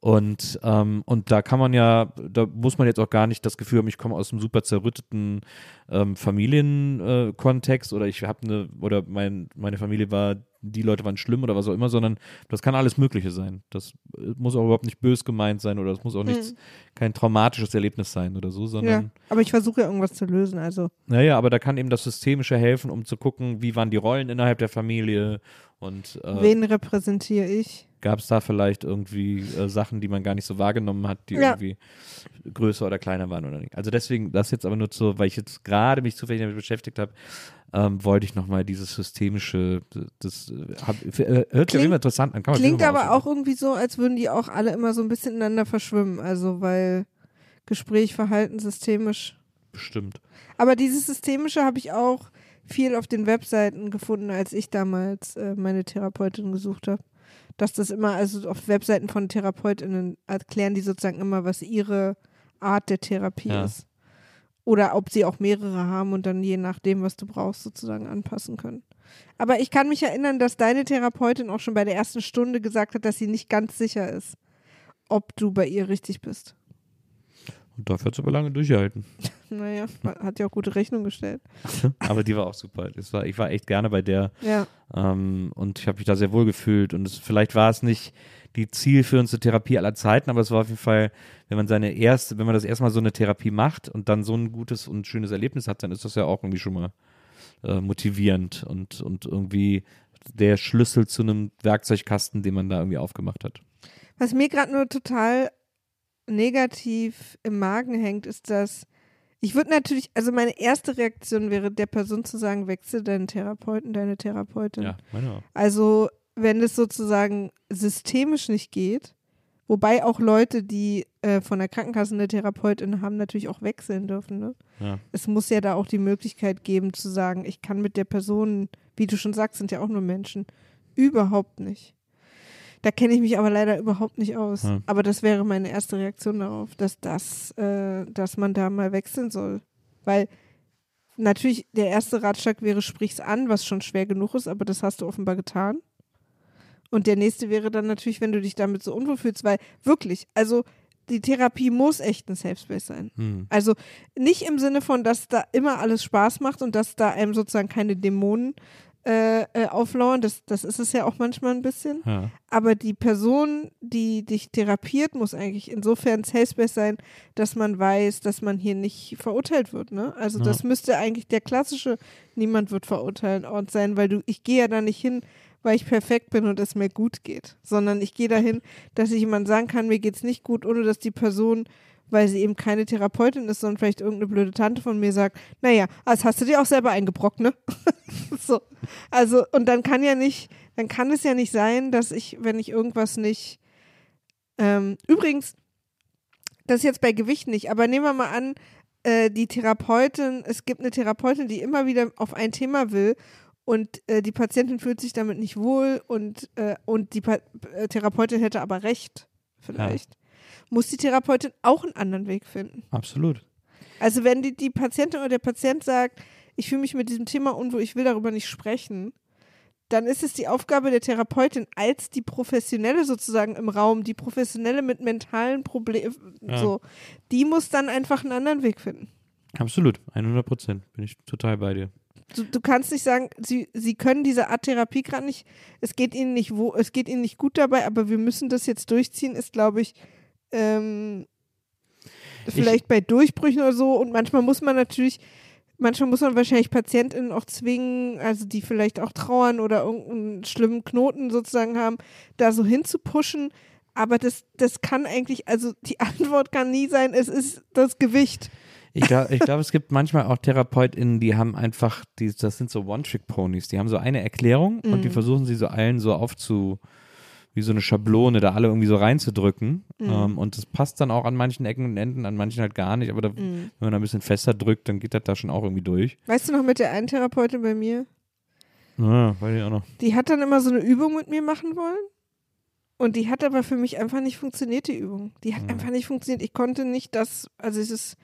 Und, ähm, und da kann man ja, da muss man jetzt auch gar nicht das Gefühl haben, ich komme aus einem super zerrütteten ähm, Familienkontext äh, oder ich habe eine, oder mein, meine Familie war, die Leute waren schlimm oder was auch immer, sondern das kann alles Mögliche sein. Das äh, muss auch überhaupt nicht bös gemeint sein oder es muss auch nichts, kein traumatisches Erlebnis sein oder so, Ja, sondern aber ich versuche ja irgendwas zu lösen. Also naja, aber da kann eben das Systemische helfen, um zu gucken, wie waren die Rollen innerhalb der Familie und äh, wen repräsentiere ich? gab es da vielleicht irgendwie äh, Sachen, die man gar nicht so wahrgenommen hat, die Ja. irgendwie größer oder kleiner waren oder nicht. Also deswegen, das jetzt aber nur so, weil ich jetzt gerade mich zufällig damit beschäftigt habe, ähm, wollte ich nochmal dieses systemische, das äh, hab, äh, hört sich auf jeden Fall interessant an. Kann man Klingt aber auch irgendwie so, als würden die auch alle immer so ein bisschen ineinander verschwimmen. Also weil Gespräch, Verhalten, systemisch. Bestimmt. Aber dieses Systemische habe ich auch viel auf den Webseiten gefunden, als ich damals äh, meine Therapeutin gesucht habe. Dass das immer, also auf Webseiten von TherapeutInnen erklären die sozusagen immer, was ihre Art der Therapie Ja. ist. Oder ob sie auch mehrere haben und dann je nachdem, was du brauchst, sozusagen anpassen können. Aber ich kann mich erinnern, dass deine Therapeutin auch schon bei der ersten Stunde gesagt hat, dass sie nicht ganz sicher ist, ob du bei ihr richtig bist. Und dafür hat es aber lange durchgehalten. *laughs* Naja, hat ja auch gute Rechnung gestellt. *laughs* aber die war auch super. Das war, ich war echt gerne bei der. Ja. Ähm, und ich habe mich da sehr wohl gefühlt. Und es, vielleicht war es nicht die zielführendste Therapie aller Zeiten, aber es war auf jeden Fall, wenn man seine erste, wenn man das erstmal so eine Therapie macht und dann so ein gutes und schönes Erlebnis hat, dann ist das ja auch irgendwie schon mal äh, motivierend und, und irgendwie der Schlüssel zu einem Werkzeugkasten, den man da irgendwie aufgemacht hat. Was mir gerade nur total negativ im Magen hängt, ist, dass ich würde natürlich, also meine erste Reaktion wäre, der Person zu sagen, wechsle deinen Therapeuten, deine Therapeutin. Ja, meine auch. Also, wenn es sozusagen systemisch nicht geht, Wobei auch Leute, die äh, von der Krankenkasse eine Therapeutin haben, natürlich auch wechseln dürfen. Ne? Ja. Es muss ja da auch die Möglichkeit geben zu sagen, ich kann mit der Person, wie du schon sagst, sind ja auch nur Menschen, überhaupt nicht. Da kenne ich mich aber leider überhaupt nicht aus. Ja. Aber das wäre meine erste Reaktion darauf, dass das, äh, dass man da mal wechseln soll. Weil natürlich der erste Ratschlag wäre, sprich's an, was schon schwer genug ist, aber das hast du offenbar getan. Und der nächste wäre dann natürlich, wenn du dich damit so unwohl fühlst, weil wirklich, also die Therapie muss echt ein Safe Space sein. Hm. Also nicht im Sinne von, dass da immer alles Spaß macht und dass da einem sozusagen keine Dämonen äh, äh, auflauern. Das, das ist es ja auch manchmal ein bisschen. Ja. Aber die Person, die dich therapiert, muss eigentlich insofern Safe Space sein, dass man weiß, dass man hier nicht verurteilt wird. Ne? Also Ja. das müsste eigentlich der klassische Niemand wird verurteilen Ort sein, weil du, ich gehe ja da nicht hin, weil ich perfekt bin und es mir gut geht, sondern ich gehe dahin, dass ich jemand sagen kann, mir geht's nicht gut, ohne dass die Person, weil sie eben keine Therapeutin ist, sondern vielleicht irgendeine blöde Tante von mir sagt, naja, das hast du dir auch selber eingebrockt, ne? *laughs* so. Also, und dann kann ja nicht, dann kann es ja nicht sein, dass ich, wenn ich irgendwas nicht, ähm, übrigens, das ist jetzt bei Gewicht nicht, aber nehmen wir mal an, äh, die Therapeutin, es gibt eine Therapeutin, die immer wieder auf ein Thema will und äh, die Patientin fühlt sich damit nicht wohl und, äh, und die pa Therapeutin hätte aber recht, vielleicht. Muss die Therapeutin auch einen anderen Weg finden. Absolut. Also wenn die, die Patientin oder der Patient sagt, ich fühle mich mit diesem Thema unwohl, ich will darüber nicht sprechen, dann ist es die Aufgabe der Therapeutin als die Professionelle sozusagen im Raum, die Professionelle mit mentalen Problemen, Ja. so, die muss dann einfach einen anderen Weg finden. Absolut. 100 Prozent. Bin ich total bei dir. Du, du kannst nicht sagen, sie, sie können diese Art Therapie gerade nicht, es geht ihnen nicht wo, es geht ihnen nicht gut dabei, aber wir müssen das jetzt durchziehen, ist, glaube ich, ähm, vielleicht bei Durchbrüchen oder so. Und manchmal muss man natürlich, manchmal muss man wahrscheinlich PatientInnen auch zwingen, also die vielleicht auch trauern oder irgendeinen schlimmen Knoten sozusagen haben, da so hinzupushen. Aber das, das kann eigentlich, also die *laughs* Antwort kann nie sein, es ist das Gewicht. Ich glaube, ich glaub, es gibt manchmal auch TherapeutInnen, die haben einfach, die, das sind so One-Trick-Ponys, die haben so eine Erklärung und die Mhm. versuchen sie so allen so aufzu, wie so eine Schablone, da alle irgendwie so reinzudrücken. Mhm. Ähm, und das passt dann auch an manchen Ecken und Enden, an manchen halt gar nicht. Aber da, Mhm. wenn man da ein bisschen fester drückt, dann geht das da schon auch irgendwie durch. Weißt du noch mit der einen Therapeutin bei mir? Ja, weiß ich auch noch. Die hat dann immer so eine Übung mit mir machen wollen. Und die hat aber für mich einfach nicht funktioniert, die Übung. Die hat Mhm. einfach nicht funktioniert. Ich konnte nicht das, also es ist,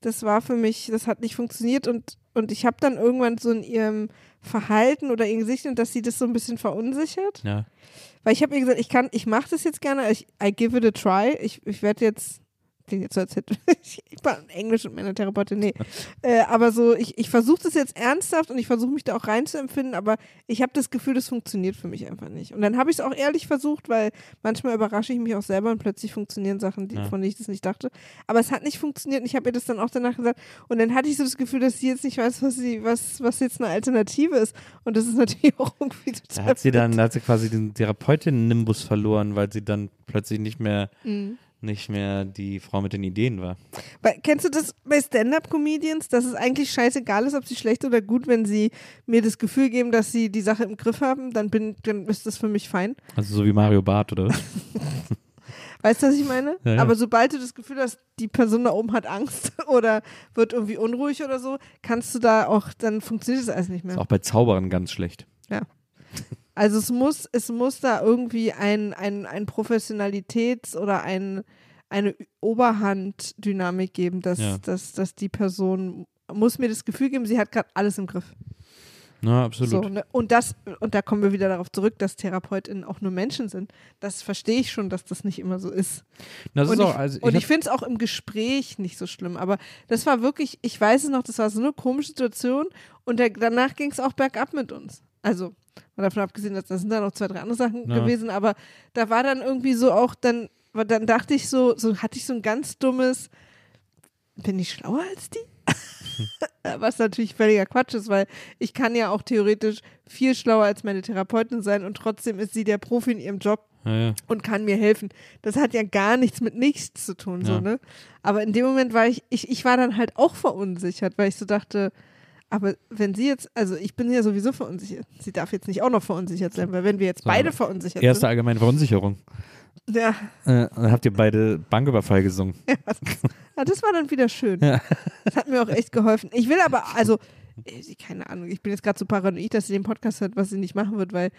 das war für mich, das hat nicht funktioniert und, und ich habe dann irgendwann so in ihrem Verhalten oder ihr Gesicht und dass sie das so ein bisschen verunsichert. Ja. Weil ich habe ihr gesagt, ich kann, ich mache das jetzt gerne, ich, I give it a try. Ich, ich werde jetzt, klingt jetzt so, als hätte *laughs* ich, ich war Englisch und meine Therapeutin, nee. äh, aber so, ich, ich versuche das jetzt ernsthaft und ich versuche mich da auch reinzuempfinden, aber ich habe das Gefühl, das funktioniert für mich einfach nicht. Und dann habe ich es auch ehrlich versucht, weil manchmal überrasche ich mich auch selber und plötzlich funktionieren Sachen, die, Ja. von denen ich das nicht dachte. Aber es hat nicht funktioniert und ich habe ihr das dann auch danach gesagt. Und dann hatte ich so das Gefühl, dass sie jetzt nicht weiß, was sie, was, was jetzt eine Alternative ist. Und das ist natürlich *laughs* auch irgendwie Da total. hat sie dann, da hat sie quasi den Therapeutinnen-Nimbus verloren, weil sie dann plötzlich nicht mehr, Mhm. Nicht mehr die Frau mit den Ideen war. Weil, kennst du das bei Stand-Up-Comedians, dass es eigentlich scheißegal ist, ob sie schlecht oder gut, wenn sie mir das Gefühl geben, dass sie die Sache im Griff haben, dann bin, dann ist das für mich fein. Also so wie Mario Barth, oder? *laughs* Weißt du, was ich meine? Ja, ja. Aber sobald du das Gefühl hast, die Person da oben hat Angst *laughs* oder wird irgendwie unruhig oder so, kannst du da auch, dann funktioniert das alles nicht Ist mehr. auch bei Zauberern ganz schlecht. Also es muss, es muss da irgendwie ein, ein, ein Professionalitäts- oder ein, eine Oberhand-Dynamik geben, dass, Ja. dass, dass die Person muss mir das Gefühl geben, sie hat gerade alles im Griff. Na, absolut. So, ne? Und das, und da kommen wir wieder darauf zurück, dass TherapeutInnen auch nur Menschen sind. Das verstehe ich schon, dass das nicht immer so ist. Das ist und auch, ich, also und ich ich finde es auch im Gespräch nicht so schlimm. Aber das war wirklich, ich weiß es noch, das war so eine komische Situation und der, danach ging es auch bergab mit uns. Also, mal davon abgesehen, dass da sind dann noch zwei, drei andere Sachen Ja. gewesen, aber da war dann irgendwie so auch, dann, dann dachte ich so, so hatte ich so ein ganz dummes, bin ich schlauer als die? *laughs* Was natürlich völliger Quatsch ist, weil ich kann ja auch theoretisch viel schlauer als meine Therapeutin sein und trotzdem ist sie der Profi in ihrem Job ja, ja. und kann mir helfen. Das hat ja gar nichts mit nichts zu tun, so, Ja. ne? Aber in dem Moment war ich, ich, ich war dann halt auch verunsichert, weil ich so dachte, Aber wenn sie jetzt, also ich bin ja sowieso verunsichert. Sie darf jetzt nicht auch noch verunsichert sein, weil wenn wir jetzt So, beide verunsichert Erste allgemeine Verunsicherung. sind. Ja, Äh, dann habt ihr beide Banküberfall gesungen. ja, das war dann wieder schön. Ja. Das hat mir auch echt geholfen. Ich will aber, also, äh, keine Ahnung, ich bin jetzt gerade so paranoid, dass sie den Podcast hört, was sie nicht machen wird, weil,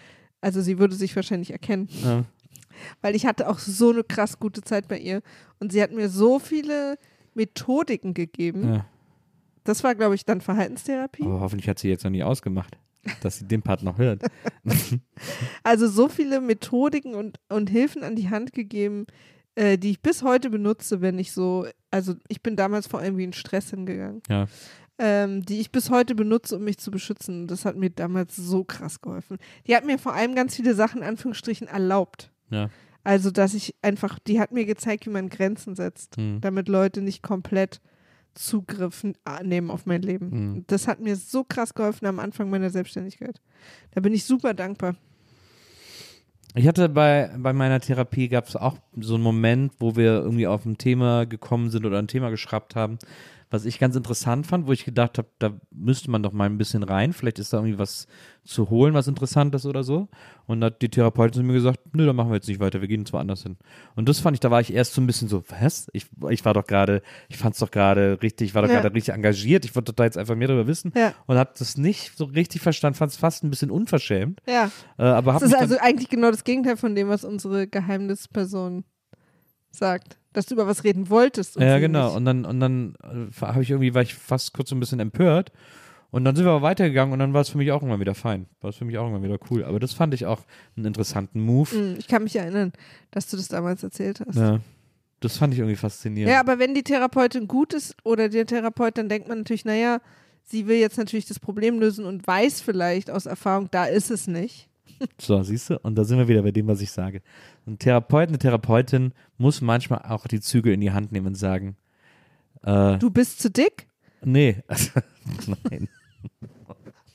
also sie würde sich wahrscheinlich erkennen. Ja. Weil ich hatte auch so eine krass gute Zeit bei ihr und sie hat mir so viele Methodiken gegeben. Ja. Das war, glaube ich, dann Verhaltenstherapie. Aber hoffentlich hat sie jetzt noch nie ausgemacht, dass sie den Part noch hört. *laughs* Also so viele Methodiken und, und Hilfen an die Hand gegeben, äh, die ich bis heute benutze, wenn ich so, also ich bin damals vor allem wie in Stress hingegangen, Ja. ähm, die ich bis heute benutze, um mich zu beschützen. Und das hat mir damals so krass geholfen. Die hat mir vor allem ganz viele Sachen, in Anführungsstrichen, erlaubt. Ja. Also, dass ich einfach, die hat mir gezeigt, wie man Grenzen setzt, Hm. damit Leute nicht komplett Zugriff n- nehmen auf mein Leben. Hm. Das hat mir so krass geholfen am Anfang meiner Selbstständigkeit. Da bin ich super dankbar. Ich hatte bei, bei meiner Therapie gab es auch so einen Moment, wo wir irgendwie auf ein Thema gekommen sind oder ein Thema geschraubt haben, was ich ganz interessant fand, wo ich gedacht habe, da müsste man doch mal ein bisschen rein. Vielleicht ist da irgendwie was zu holen, was Interessantes oder so. Und da hat die Therapeutin zu mir gesagt, nö, da machen wir jetzt nicht weiter, wir gehen jetzt woanders hin. Und das fand ich, da war ich erst so ein bisschen so, was? Ich, ich war doch gerade, ich fand es doch gerade richtig, ich war doch Ja. gerade richtig engagiert, ich wollte da jetzt einfach mehr darüber wissen Ja. und habe das nicht so richtig verstanden, fand es fast ein bisschen unverschämt. Ja. Äh, aber Das ist also eigentlich genau das Gegenteil von dem, was unsere Geheimnisperson sagt. Dass du über was reden wolltest. Ja, genau. Nicht. Und dann, und dann äh, habe ich irgendwie, war ich fast kurz so ein bisschen empört. Und dann sind wir aber weitergegangen und dann war es für mich auch irgendwann wieder fein. War es für mich auch irgendwann wieder cool. Aber das fand ich auch einen interessanten Move. Mm, Ich kann mich erinnern, dass du das damals erzählt hast. Ja. Das fand ich irgendwie faszinierend. Ja, aber wenn die Therapeutin gut ist oder der Therapeut, dann denkt man natürlich, naja, sie will jetzt natürlich das Problem lösen und weiß vielleicht aus Erfahrung, da ist es nicht. So, siehst du? Und da sind wir wieder bei dem, was ich sage. Ein Therapeut, eine Therapeutin muss manchmal auch die Zügel in die Hand nehmen und sagen, äh, Du bist zu dick? nee, *laughs* nein.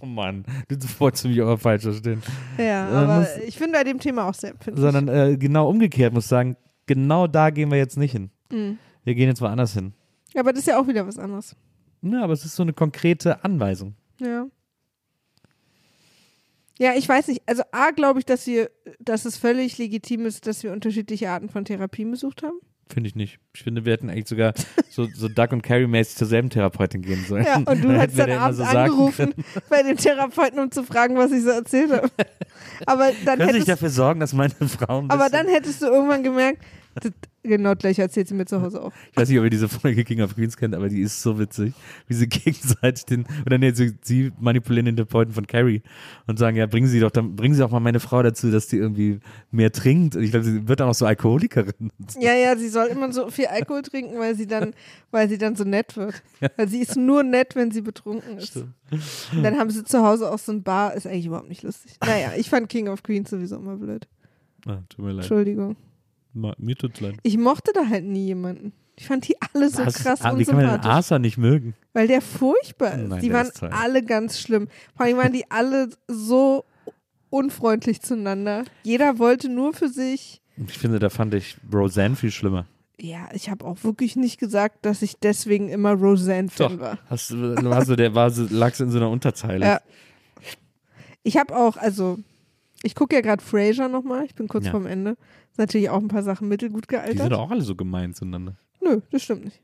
Oh Mann, du wolltest mich aber falsch verstehen. Ja, Äh, aber muss- ich finde bei dem Thema auch sehr empfindlich. Sondern äh, genau umgekehrt muss sagen, genau da gehen wir jetzt nicht hin. Mm. Wir gehen jetzt woanders hin. Ja, aber das ist ja auch wieder was anderes. Ja, aber es ist so eine konkrete Anweisung. Ja. Ja, ich weiß nicht. Also A, glaube ich, dass wir, dass es völlig legitim ist, dass wir unterschiedliche Arten von Therapien besucht haben. Finde ich nicht. Ich finde, wir hätten eigentlich sogar so, so Duck und Carrie-mäßig zur selben Therapeutin gehen sollen. Ja, und du *laughs* Dann wir dann abends so angerufen können, *laughs* bei dem Therapeuten, um zu fragen, was ich so erzählt habe. *laughs* Aber dann sich hättest, dafür sorgen, dass meine Frau ein aber dann hättest du irgendwann gemerkt, das, genau gleich erzählt sie mir zu Hause auch. Ich weiß nicht, ob ihr diese Folge King of Queens kennt, aber die ist so witzig, wie sie *laughs* gegenseitig den, oder nee, sie, sie manipulieren den Therapeuten von Carrie und sagen, ja, bringen Sie doch, dann, bringen Sie auch mal meine Frau dazu, dass die irgendwie mehr trinkt. Und ich glaube, sie wird dann auch so Alkoholikerin. Ja, ja, sie soll immer so viel Alkohol trinken, weil sie dann, weil sie dann so nett wird. Weil sie ist nur nett, wenn sie betrunken ist. Und dann haben sie zu Hause auch so ein Bar, ist eigentlich überhaupt nicht lustig. Naja, ich fand King of Queens sowieso immer blöd. Ah, tut mir leid. Entschuldigung. Mir tut's leid. Ich mochte da halt nie jemanden. Ich fand die alle so Was? krass Ah, wie kann man den. Arthur nicht mögen? Weil der furchtbar ist. Nein, die waren ist alle ganz schlimm. Vor allem waren die alle so unfreundlich zueinander. Jeder wollte nur für sich. Ich finde, da fand ich Roseanne viel schlimmer. Ja, ich habe auch wirklich nicht gesagt, dass ich deswegen immer Roseanne-Fan war. Hast, war so, der war so, lag so in so einer Unterzeile. Ja. Ich habe auch, also, ich gucke ja gerade Frasier nochmal. Ich bin kurz Ja. vorm Ende. Ist natürlich auch ein paar Sachen mittelgut Die sind gealtert. doch auch alle so gemein zueinander. Nö, das stimmt nicht.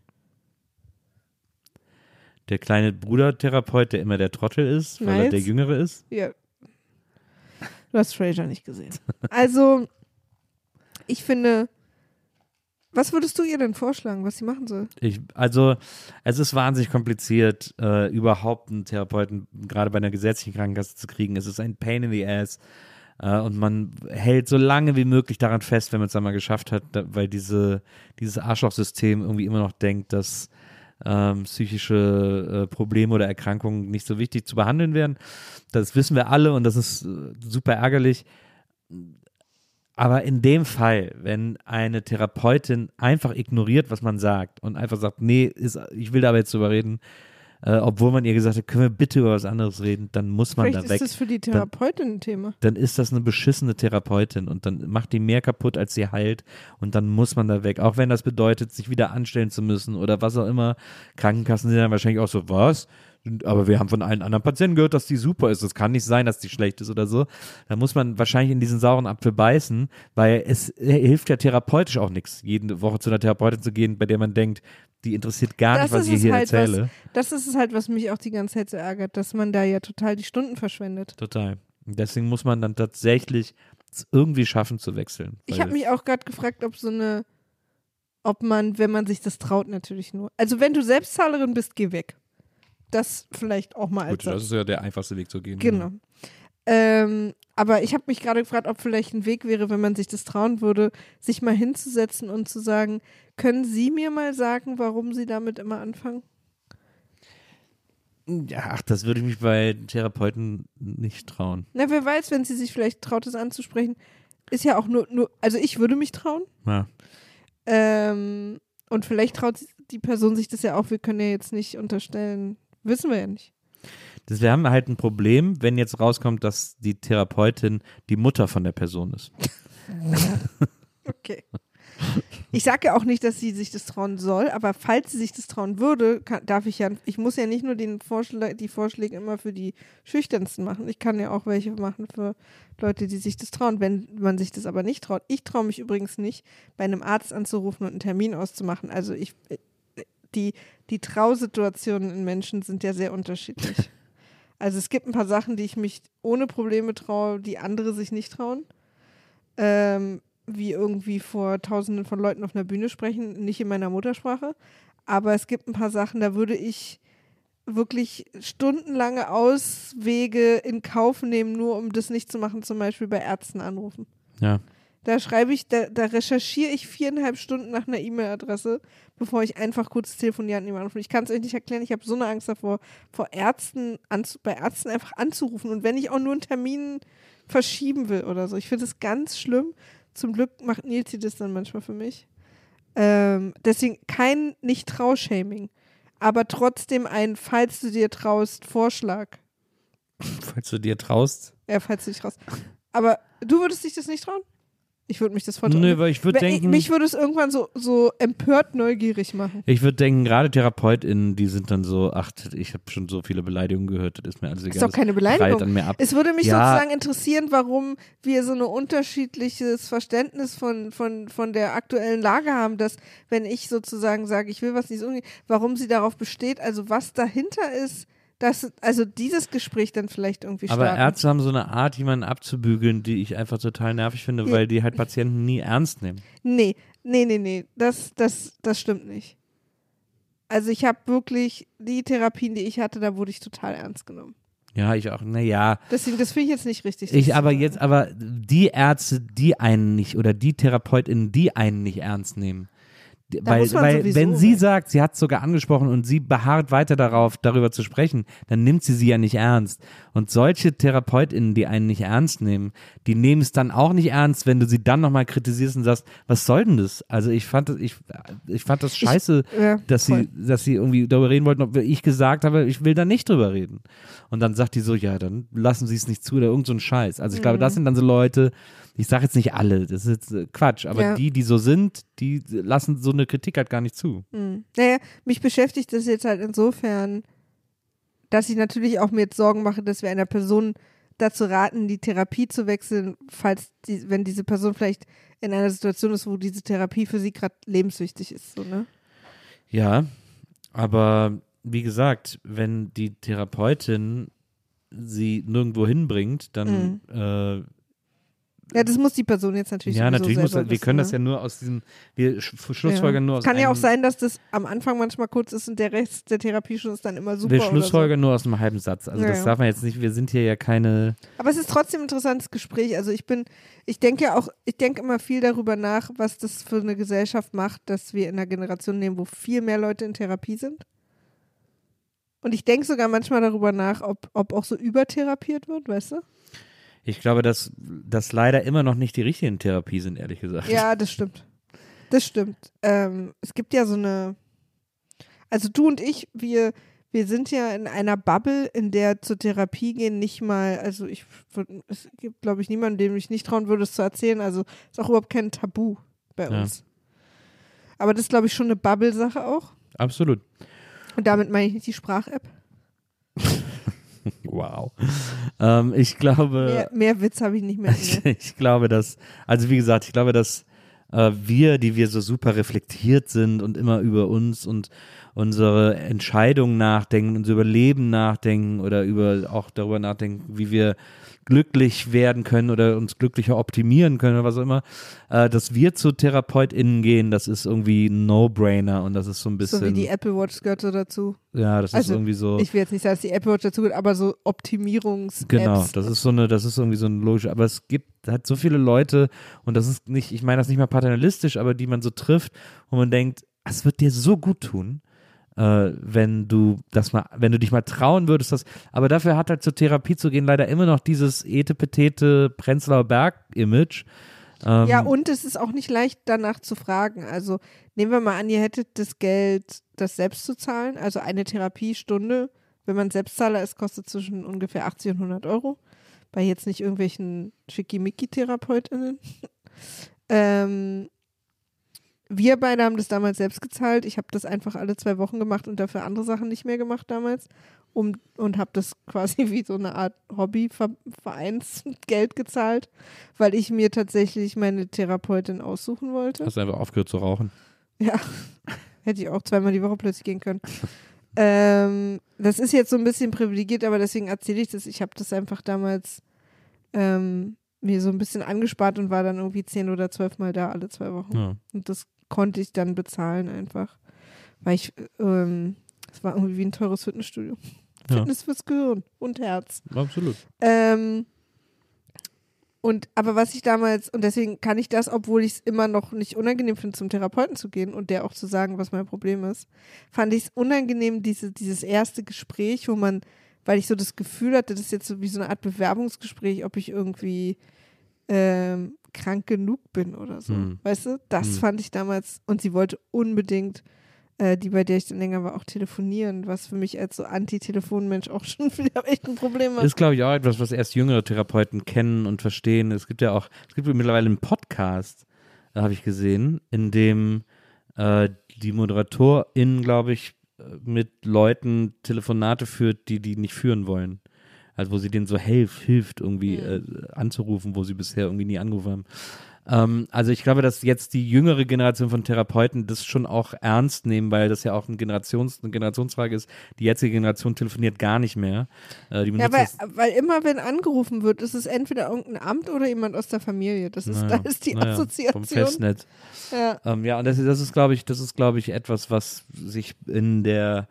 Der kleine Brudertherapeut, der immer der Trottel ist, weil er Niles? der Jüngere ist. Ja. Du hast Frasier nicht gesehen. Also, ich finde, was würdest du ihr denn vorschlagen, was sie machen soll? Ich, also, es ist wahnsinnig kompliziert, äh, überhaupt einen Therapeuten gerade bei einer gesetzlichen Krankenkasse zu kriegen. Es ist ein Pain in the Ass. Äh, und man hält so lange wie möglich daran fest, wenn man es einmal geschafft hat, weil diese, dieses Arschlochsystem irgendwie immer noch denkt, dass ähm, psychische äh, Probleme oder Erkrankungen nicht so wichtig zu behandeln werden. Das wissen wir alle und das ist äh, super ärgerlich. Aber in dem Fall, wenn eine Therapeutin einfach ignoriert, was man sagt und einfach sagt, nee, ist, ich will da aber jetzt drüber reden, äh, obwohl man ihr gesagt hat, können wir bitte über was anderes reden, dann muss man Vielleicht da weg. ist das für die Therapeutin ein Thema. Dann ist das eine beschissene Therapeutin und dann macht die mehr kaputt, als sie heilt und dann muss man da weg. Auch wenn das bedeutet, sich wieder anstellen zu müssen oder was auch immer. Krankenkassen sind dann wahrscheinlich auch so, was? Aber wir haben von allen anderen Patienten gehört, dass die super ist. Es kann nicht sein, dass die schlecht ist oder so. Da muss man wahrscheinlich in diesen sauren Apfel beißen, weil es hilft ja therapeutisch auch nichts, jede Woche zu einer Therapeutin zu gehen, bei der man denkt, die interessiert gar Das nicht, was ich hier halt, erzähle. was- Das ist es halt, was mich auch die ganze Zeit so ärgert, dass man da ja total die Stunden verschwendet. Total. Deswegen muss man dann tatsächlich es irgendwie schaffen zu wechseln. Ich habe mich auch gerade gefragt, ob so eine, ob man, wenn man sich das traut, natürlich nur. Also wenn du Selbstzahlerin bist, geh weg. Das vielleicht auch mal als Gut, das ist ja der einfachste Weg zu gehen. Genau. Ähm, aber ich habe mich gerade gefragt, ob vielleicht ein Weg wäre, wenn man sich das trauen würde, sich mal hinzusetzen und zu sagen, können Sie mir mal sagen, warum Sie damit immer anfangen? Ja, ach, das würde ich mich bei Therapeuten nicht trauen. Na, wer weiß, wenn sie sich vielleicht traut, das anzusprechen, ist ja auch nur, nur also ich würde mich trauen. Ja. Ähm, und vielleicht traut die Person sich das ja auch, wir können ja jetzt nicht unterstellen, wissen wir ja nicht. Das, wir haben halt ein Problem, wenn jetzt rauskommt, dass die Therapeutin die Mutter von der Person ist. Okay. Ich sage ja auch nicht, dass sie sich das trauen soll, aber falls sie sich das trauen würde, kann, darf ich ja, ich muss ja nicht nur den Vorschlag, die Vorschläge immer für die Schüchternsten machen. Ich kann ja auch welche machen für Leute, die sich das trauen, wenn man sich das aber nicht traut. Ich traue mich übrigens nicht, bei einem Arzt anzurufen und einen Termin auszumachen. Also ich, die, die Trausituationen in Menschen sind ja sehr unterschiedlich. *laughs* Also es gibt ein paar Sachen, die ich mich ohne Probleme traue, die andere sich nicht trauen. Ähm, wie irgendwie vor tausenden von Leuten auf einer Bühne sprechen, nicht in meiner Muttersprache. Aber es gibt ein paar Sachen, da würde ich wirklich stundenlange Auswege in Kauf nehmen, nur um das nicht zu machen, zum Beispiel bei Ärzten anrufen. Ja. Da schreibe ich, da, da recherchiere ich viereinhalb Stunden nach einer E-Mail-Adresse, bevor ich einfach kurz telefonieren jemanden anrufe. Ich kann es euch nicht erklären, ich habe so eine Angst davor, vor Ärzten anzu, bei Ärzten einfach anzurufen. Und wenn ich auch nur einen Termin verschieben will oder so. Ich finde es ganz schlimm. Zum Glück macht Nilsi das dann manchmal für mich. Ähm, deswegen kein Nicht-Trau-Shaming. Aber trotzdem ein, falls du dir traust, Vorschlag. Falls du dir traust. Ja, falls du dich traust. Aber du würdest dich das nicht trauen? Ich würde mich das vortrauen. Nö, weil ich würde denken, mich würde es irgendwann so, so empört neugierig machen. ich würde denken, gerade TherapeutInnen, die sind dann so, ach, ich habe schon so viele Beleidigungen gehört, das ist mir alles egal. Ist doch keine Beleidigung. an mir ab. Es würde mich Ja. sozusagen interessieren, warum wir so ein unterschiedliches Verständnis von, von, von der aktuellen Lage haben, dass wenn ich sozusagen sage, ich will was nicht so, warum sie darauf besteht, also was dahinter ist, dass also dieses Gespräch dann vielleicht irgendwie Aber starten. Ärzte haben so eine Art, jemanden abzubügeln, die ich einfach total nervig finde, weil die halt Patienten nie ernst nehmen. Nee, nee, nee, nee, das, das, das stimmt nicht. Also ich habe wirklich die Therapien, die ich hatte, da wurde ich total ernst genommen. Ja, ich auch, naja. Deswegen, das finde ich jetzt nicht richtig. Ich das aber jetzt, aber die Ärzte, die einen nicht oder die TherapeutInnen, die einen nicht ernst nehmen. Da Weil, weil wenn sie sagt, sie hat es sogar angesprochen und sie beharrt weiter darauf, darüber zu sprechen, dann nimmt sie sie ja nicht ernst. Und solche TherapeutInnen, die einen nicht ernst nehmen, die nehmen es dann auch nicht ernst, wenn du sie dann nochmal kritisierst und sagst, was soll denn das? Also ich fand das, ich, ich fand das scheiße, ja, dass voll. sie, dass sie irgendwie darüber reden wollten, ob ich gesagt habe, ich will da nicht drüber reden. Und dann sagt die so, ja, dann lassen sie es nicht zu oder irgend so ein Scheiß. Also ich glaube, Mhm. das sind dann so Leute, ich sage jetzt nicht alle, das ist jetzt äh, Quatsch, aber Ja. die, die so sind, die lassen so eine Kritik halt gar nicht zu. Hm. Naja, mich beschäftigt das jetzt halt insofern, dass ich natürlich auch mir jetzt Sorgen mache, dass wir einer Person dazu raten, die Therapie zu wechseln, falls die, wenn diese Person vielleicht in einer Situation ist, wo diese Therapie für sie gerade lebenswichtig ist. So, ne? Ja, aber wie gesagt, wenn die Therapeutin sie nirgendwo hinbringt, dann äh, Ja, das muss die Person jetzt natürlich ja, natürlich muss das, wir können ne? das ja nur aus diesem, wir sch- schlussfolgern nur aus Kann ja auch einem- sein, dass das am Anfang manchmal kurz ist und der Rest der Therapie schon ist dann immer super. wir schlussfolgern nur aus einem halben Satz. Also Ja, das ja. darf man jetzt nicht, wir sind hier ja keine, so. Aber es ist trotzdem ein interessantes Gespräch. Also ich bin, ich denke ja auch, ich denke immer viel darüber nach, was das für eine Gesellschaft macht, dass wir in einer Generation leben, wo viel mehr Leute in Therapie sind. Und ich denke sogar manchmal darüber nach, ob, ob auch so übertherapiert wird, weißt du? Ich glaube, dass das leider immer noch nicht die richtigen Therapie sind, ehrlich gesagt. Ja, das stimmt. Das stimmt. Ähm, es gibt ja so eine, also du und ich, wir, wir sind ja in einer Bubble, in der zur Therapie gehen nicht mal, also ich es gibt, glaube ich, niemanden, dem ich nicht trauen würde, es zu erzählen. Also ist auch überhaupt kein Tabu bei Ja. uns. Aber das ist, glaube ich, schon eine Bubble-Sache auch. Absolut. Und damit meine ich nicht die Sprach-App. *laughs* wow. Ähm, ich glaube. Mehr, mehr Witz habe ich nicht mehr. Ich, *laughs* ich glaube, dass, also wie gesagt, ich glaube, dass äh, wir, die wir so super reflektiert sind und immer über uns und unsere Entscheidungen nachdenken, unser Überleben nachdenken oder über auch darüber nachdenken, wie wir glücklich werden können oder uns glücklicher optimieren können oder was auch immer, äh, dass wir zu TherapeutInnen gehen, das ist irgendwie ein No-Brainer und das ist so ein bisschen. So wie die Apple Watch gehört so dazu. Ja, das Also, ist irgendwie so. Ich will jetzt nicht sagen, dass die Apple Watch dazu gehört, aber so Optimierungs Genau, Apps. das ist so eine, das ist irgendwie so ein logisch, aber es gibt halt so viele Leute und das ist nicht, ich meine das nicht mal paternalistisch, aber die man so trifft und man denkt, es wird dir so gut tun, äh, wenn du das mal, wenn du dich mal trauen würdest, das, aber dafür hat halt zur Therapie zu gehen leider immer noch dieses etepetete Prenzlauer Berg-Image. Ähm, Ja, und es ist auch nicht leicht, danach zu fragen. Also nehmen wir mal an, ihr hättet das Geld, das selbst zu zahlen. Also eine Therapiestunde, wenn man Selbstzahler ist, kostet zwischen ungefähr 80 und 100 Euro. Bei jetzt nicht irgendwelchen Schickimicki-TherapeutInnen. *laughs* ähm, wir beide haben das damals selbst gezahlt. Ich habe das einfach alle zwei Wochen gemacht und dafür andere Sachen nicht mehr gemacht damals. Um, und habe das *laughs* quasi wie so eine Art Hobbyvereinsgeld gezahlt, weil ich mir tatsächlich meine Therapeutin aussuchen wollte. Hast du einfach aufgehört zu rauchen. Ja, hätte ich auch zweimal die Woche plötzlich gehen können. *laughs* ähm, das ist jetzt so ein bisschen privilegiert, aber deswegen erzähle ich das. Ich habe das einfach damals ähm, mir so ein bisschen angespart und war dann irgendwie zehn oder zwölf Mal da alle zwei Wochen. Ja. Und das konnte ich dann bezahlen einfach. Weil ich, ähm, es war irgendwie wie ein teures Fitnessstudio. Ja. Fitness fürs Gehirn und Herz. Absolut. Ähm, und aber was ich damals, und deswegen kann ich das, obwohl ich es immer noch nicht unangenehm finde, zum Therapeuten zu gehen und der auch zu sagen, was mein Problem ist, fand ich es unangenehm, diese, dieses erste Gespräch, wo man, weil ich so das Gefühl hatte, das ist jetzt so wie so eine Art Bewerbungsgespräch, ob ich irgendwie ähm, krank genug bin oder so. Hm. Weißt du? Das Hm. fand ich damals, und sie wollte unbedingt, äh, die bei der ich dann länger war, auch telefonieren, was für mich als so Anti-Telefonmensch auch *laughs* schon wieder echt ein Problem war. Ist, glaube ich, auch etwas, was erst jüngere Therapeuten kennen und verstehen. Es gibt ja auch, es gibt mittlerweile einen Podcast, äh, habe ich gesehen, in dem äh, die Moderatorin, glaube ich, äh, mit Leuten Telefonate führt, die die nicht führen wollen. Also wo sie denen so helf, hilft, irgendwie äh, anzurufen, wo sie bisher irgendwie nie angerufen haben. Ähm, also ich glaube, dass jetzt die jüngere Generation von Therapeuten das schon auch ernst nehmen, weil das ja auch ein Generations, eine Generationsfrage ist. Die jetzige Generation telefoniert gar nicht mehr. Äh, Ja, weil, das weil immer, wenn angerufen wird, ist es entweder irgendein Amt oder jemand aus der Familie. Das ist, Naja, *laughs* da ist die naja, Vom Assoziation. Festnetz. Ja. Ähm, ja, und das, ist- das ist, glaube ich, das ist, glaube ich, etwas, was sich in der,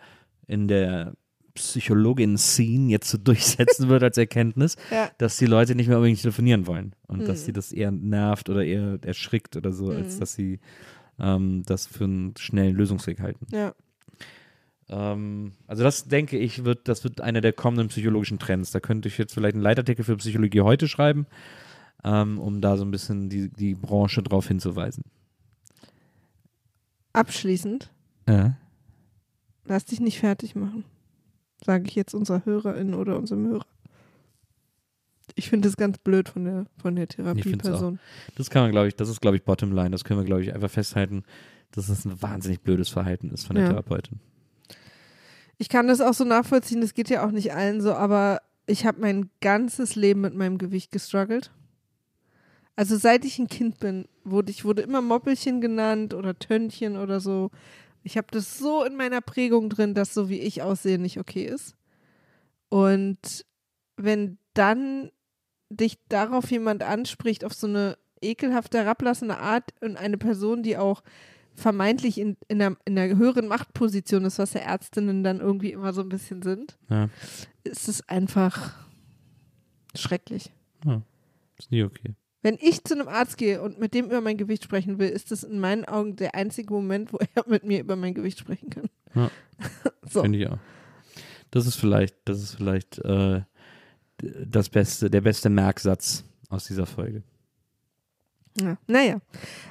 in der Psychologin-Scene jetzt so *laughs* durchsetzen wird als Erkenntnis, *laughs* Ja. dass die Leute nicht mehr unbedingt telefonieren wollen und dass Mhm. sie das eher nervt oder eher erschrickt oder so, als Mhm. dass sie ähm, das für einen schnellen Lösungsweg halten. Ja. Ähm, also das denke ich, wird, das wird einer der kommenden psychologischen Trends. Da könnte ich jetzt vielleicht einen Leitartikel für Psychologie heute schreiben, ähm, um da so ein bisschen die, die Branche drauf hinzuweisen. Abschließend, Ja. lass dich nicht fertig machen. Sage ich jetzt unserer Hörerin oder unserem Hörer. Ich finde das ganz blöd von der, von der. Therapieperson. Das kann man, glaube ich, das ist, glaube ich, Bottomline. Das können wir, glaube ich, einfach festhalten, dass das ein wahnsinnig blödes Verhalten ist von der Ja. Therapeutin. Ich kann das auch so nachvollziehen, das geht ja auch nicht allen so, aber ich habe mein ganzes Leben mit meinem Gewicht gestruggelt. Also seit ich ein Kind bin, wurde ich wurde immer Moppelchen genannt oder Tönnchen oder so. Ich habe das so in meiner Prägung drin, dass so wie ich aussehe nicht okay ist. Und wenn dann dich darauf jemand anspricht, auf so eine ekelhafte, herablassende Art und eine Person, die auch vermeintlich in, in, einer, in einer höheren Machtposition ist, was ja Ärztinnen dann irgendwie immer so ein bisschen sind, Ja, ist es einfach schrecklich. ist nie okay. Wenn ich zu einem Arzt gehe und mit dem über mein Gewicht sprechen will, ist das in meinen Augen der einzige Moment, wo er mit mir über mein Gewicht sprechen kann. Ja. *laughs* so. Finde ich auch. Das ist vielleicht, das ist vielleicht äh, das beste, der beste Merksatz aus dieser Folge. Ja. Naja,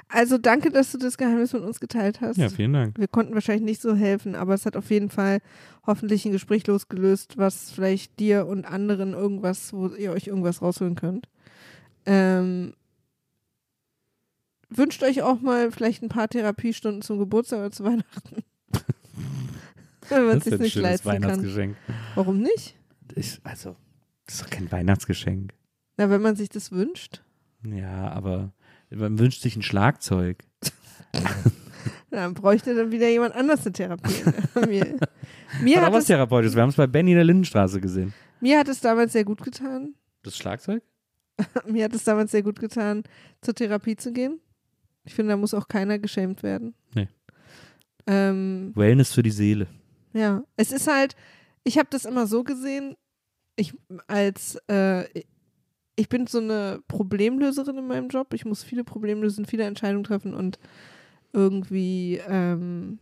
also danke, dass du das Geheimnis mit uns geteilt hast. Ja, vielen Dank. Wir konnten wahrscheinlich nicht so helfen, aber es hat auf jeden Fall hoffentlich ein Gespräch losgelöst, was vielleicht dir und anderen irgendwas, wo ihr euch irgendwas rausholen könnt. Ähm, wünscht euch auch mal vielleicht ein paar Therapiestunden zum Geburtstag oder zu Weihnachten. *laughs* Wenn man sich nicht leisten kann. Weihnachtsgeschenk. Warum nicht? ich, also, das ist doch kein Weihnachtsgeschenk. Na, wenn man sich das wünscht. Ja, aber man wünscht sich ein Schlagzeug. *laughs* Dann bräuchte dann wieder jemand anders eine Therapie. *laughs* mir, mir, Hat auch was es, Therapeutisches. Wir haben es bei Benny in der Lindenstraße gesehen. mir hat es damals sehr gut getan. Das Schlagzeug? *laughs* Mir hat es damals sehr gut getan, zur Therapie zu gehen. Ich finde, da muss auch keiner geschämt werden. Nee. Ähm, Wellness für die Seele. Ja, es ist halt, ich habe das immer so gesehen, ich als, äh, ich bin so eine Problemlöserin in meinem Job. Ich muss viele Probleme lösen, viele Entscheidungen treffen und irgendwie ähm,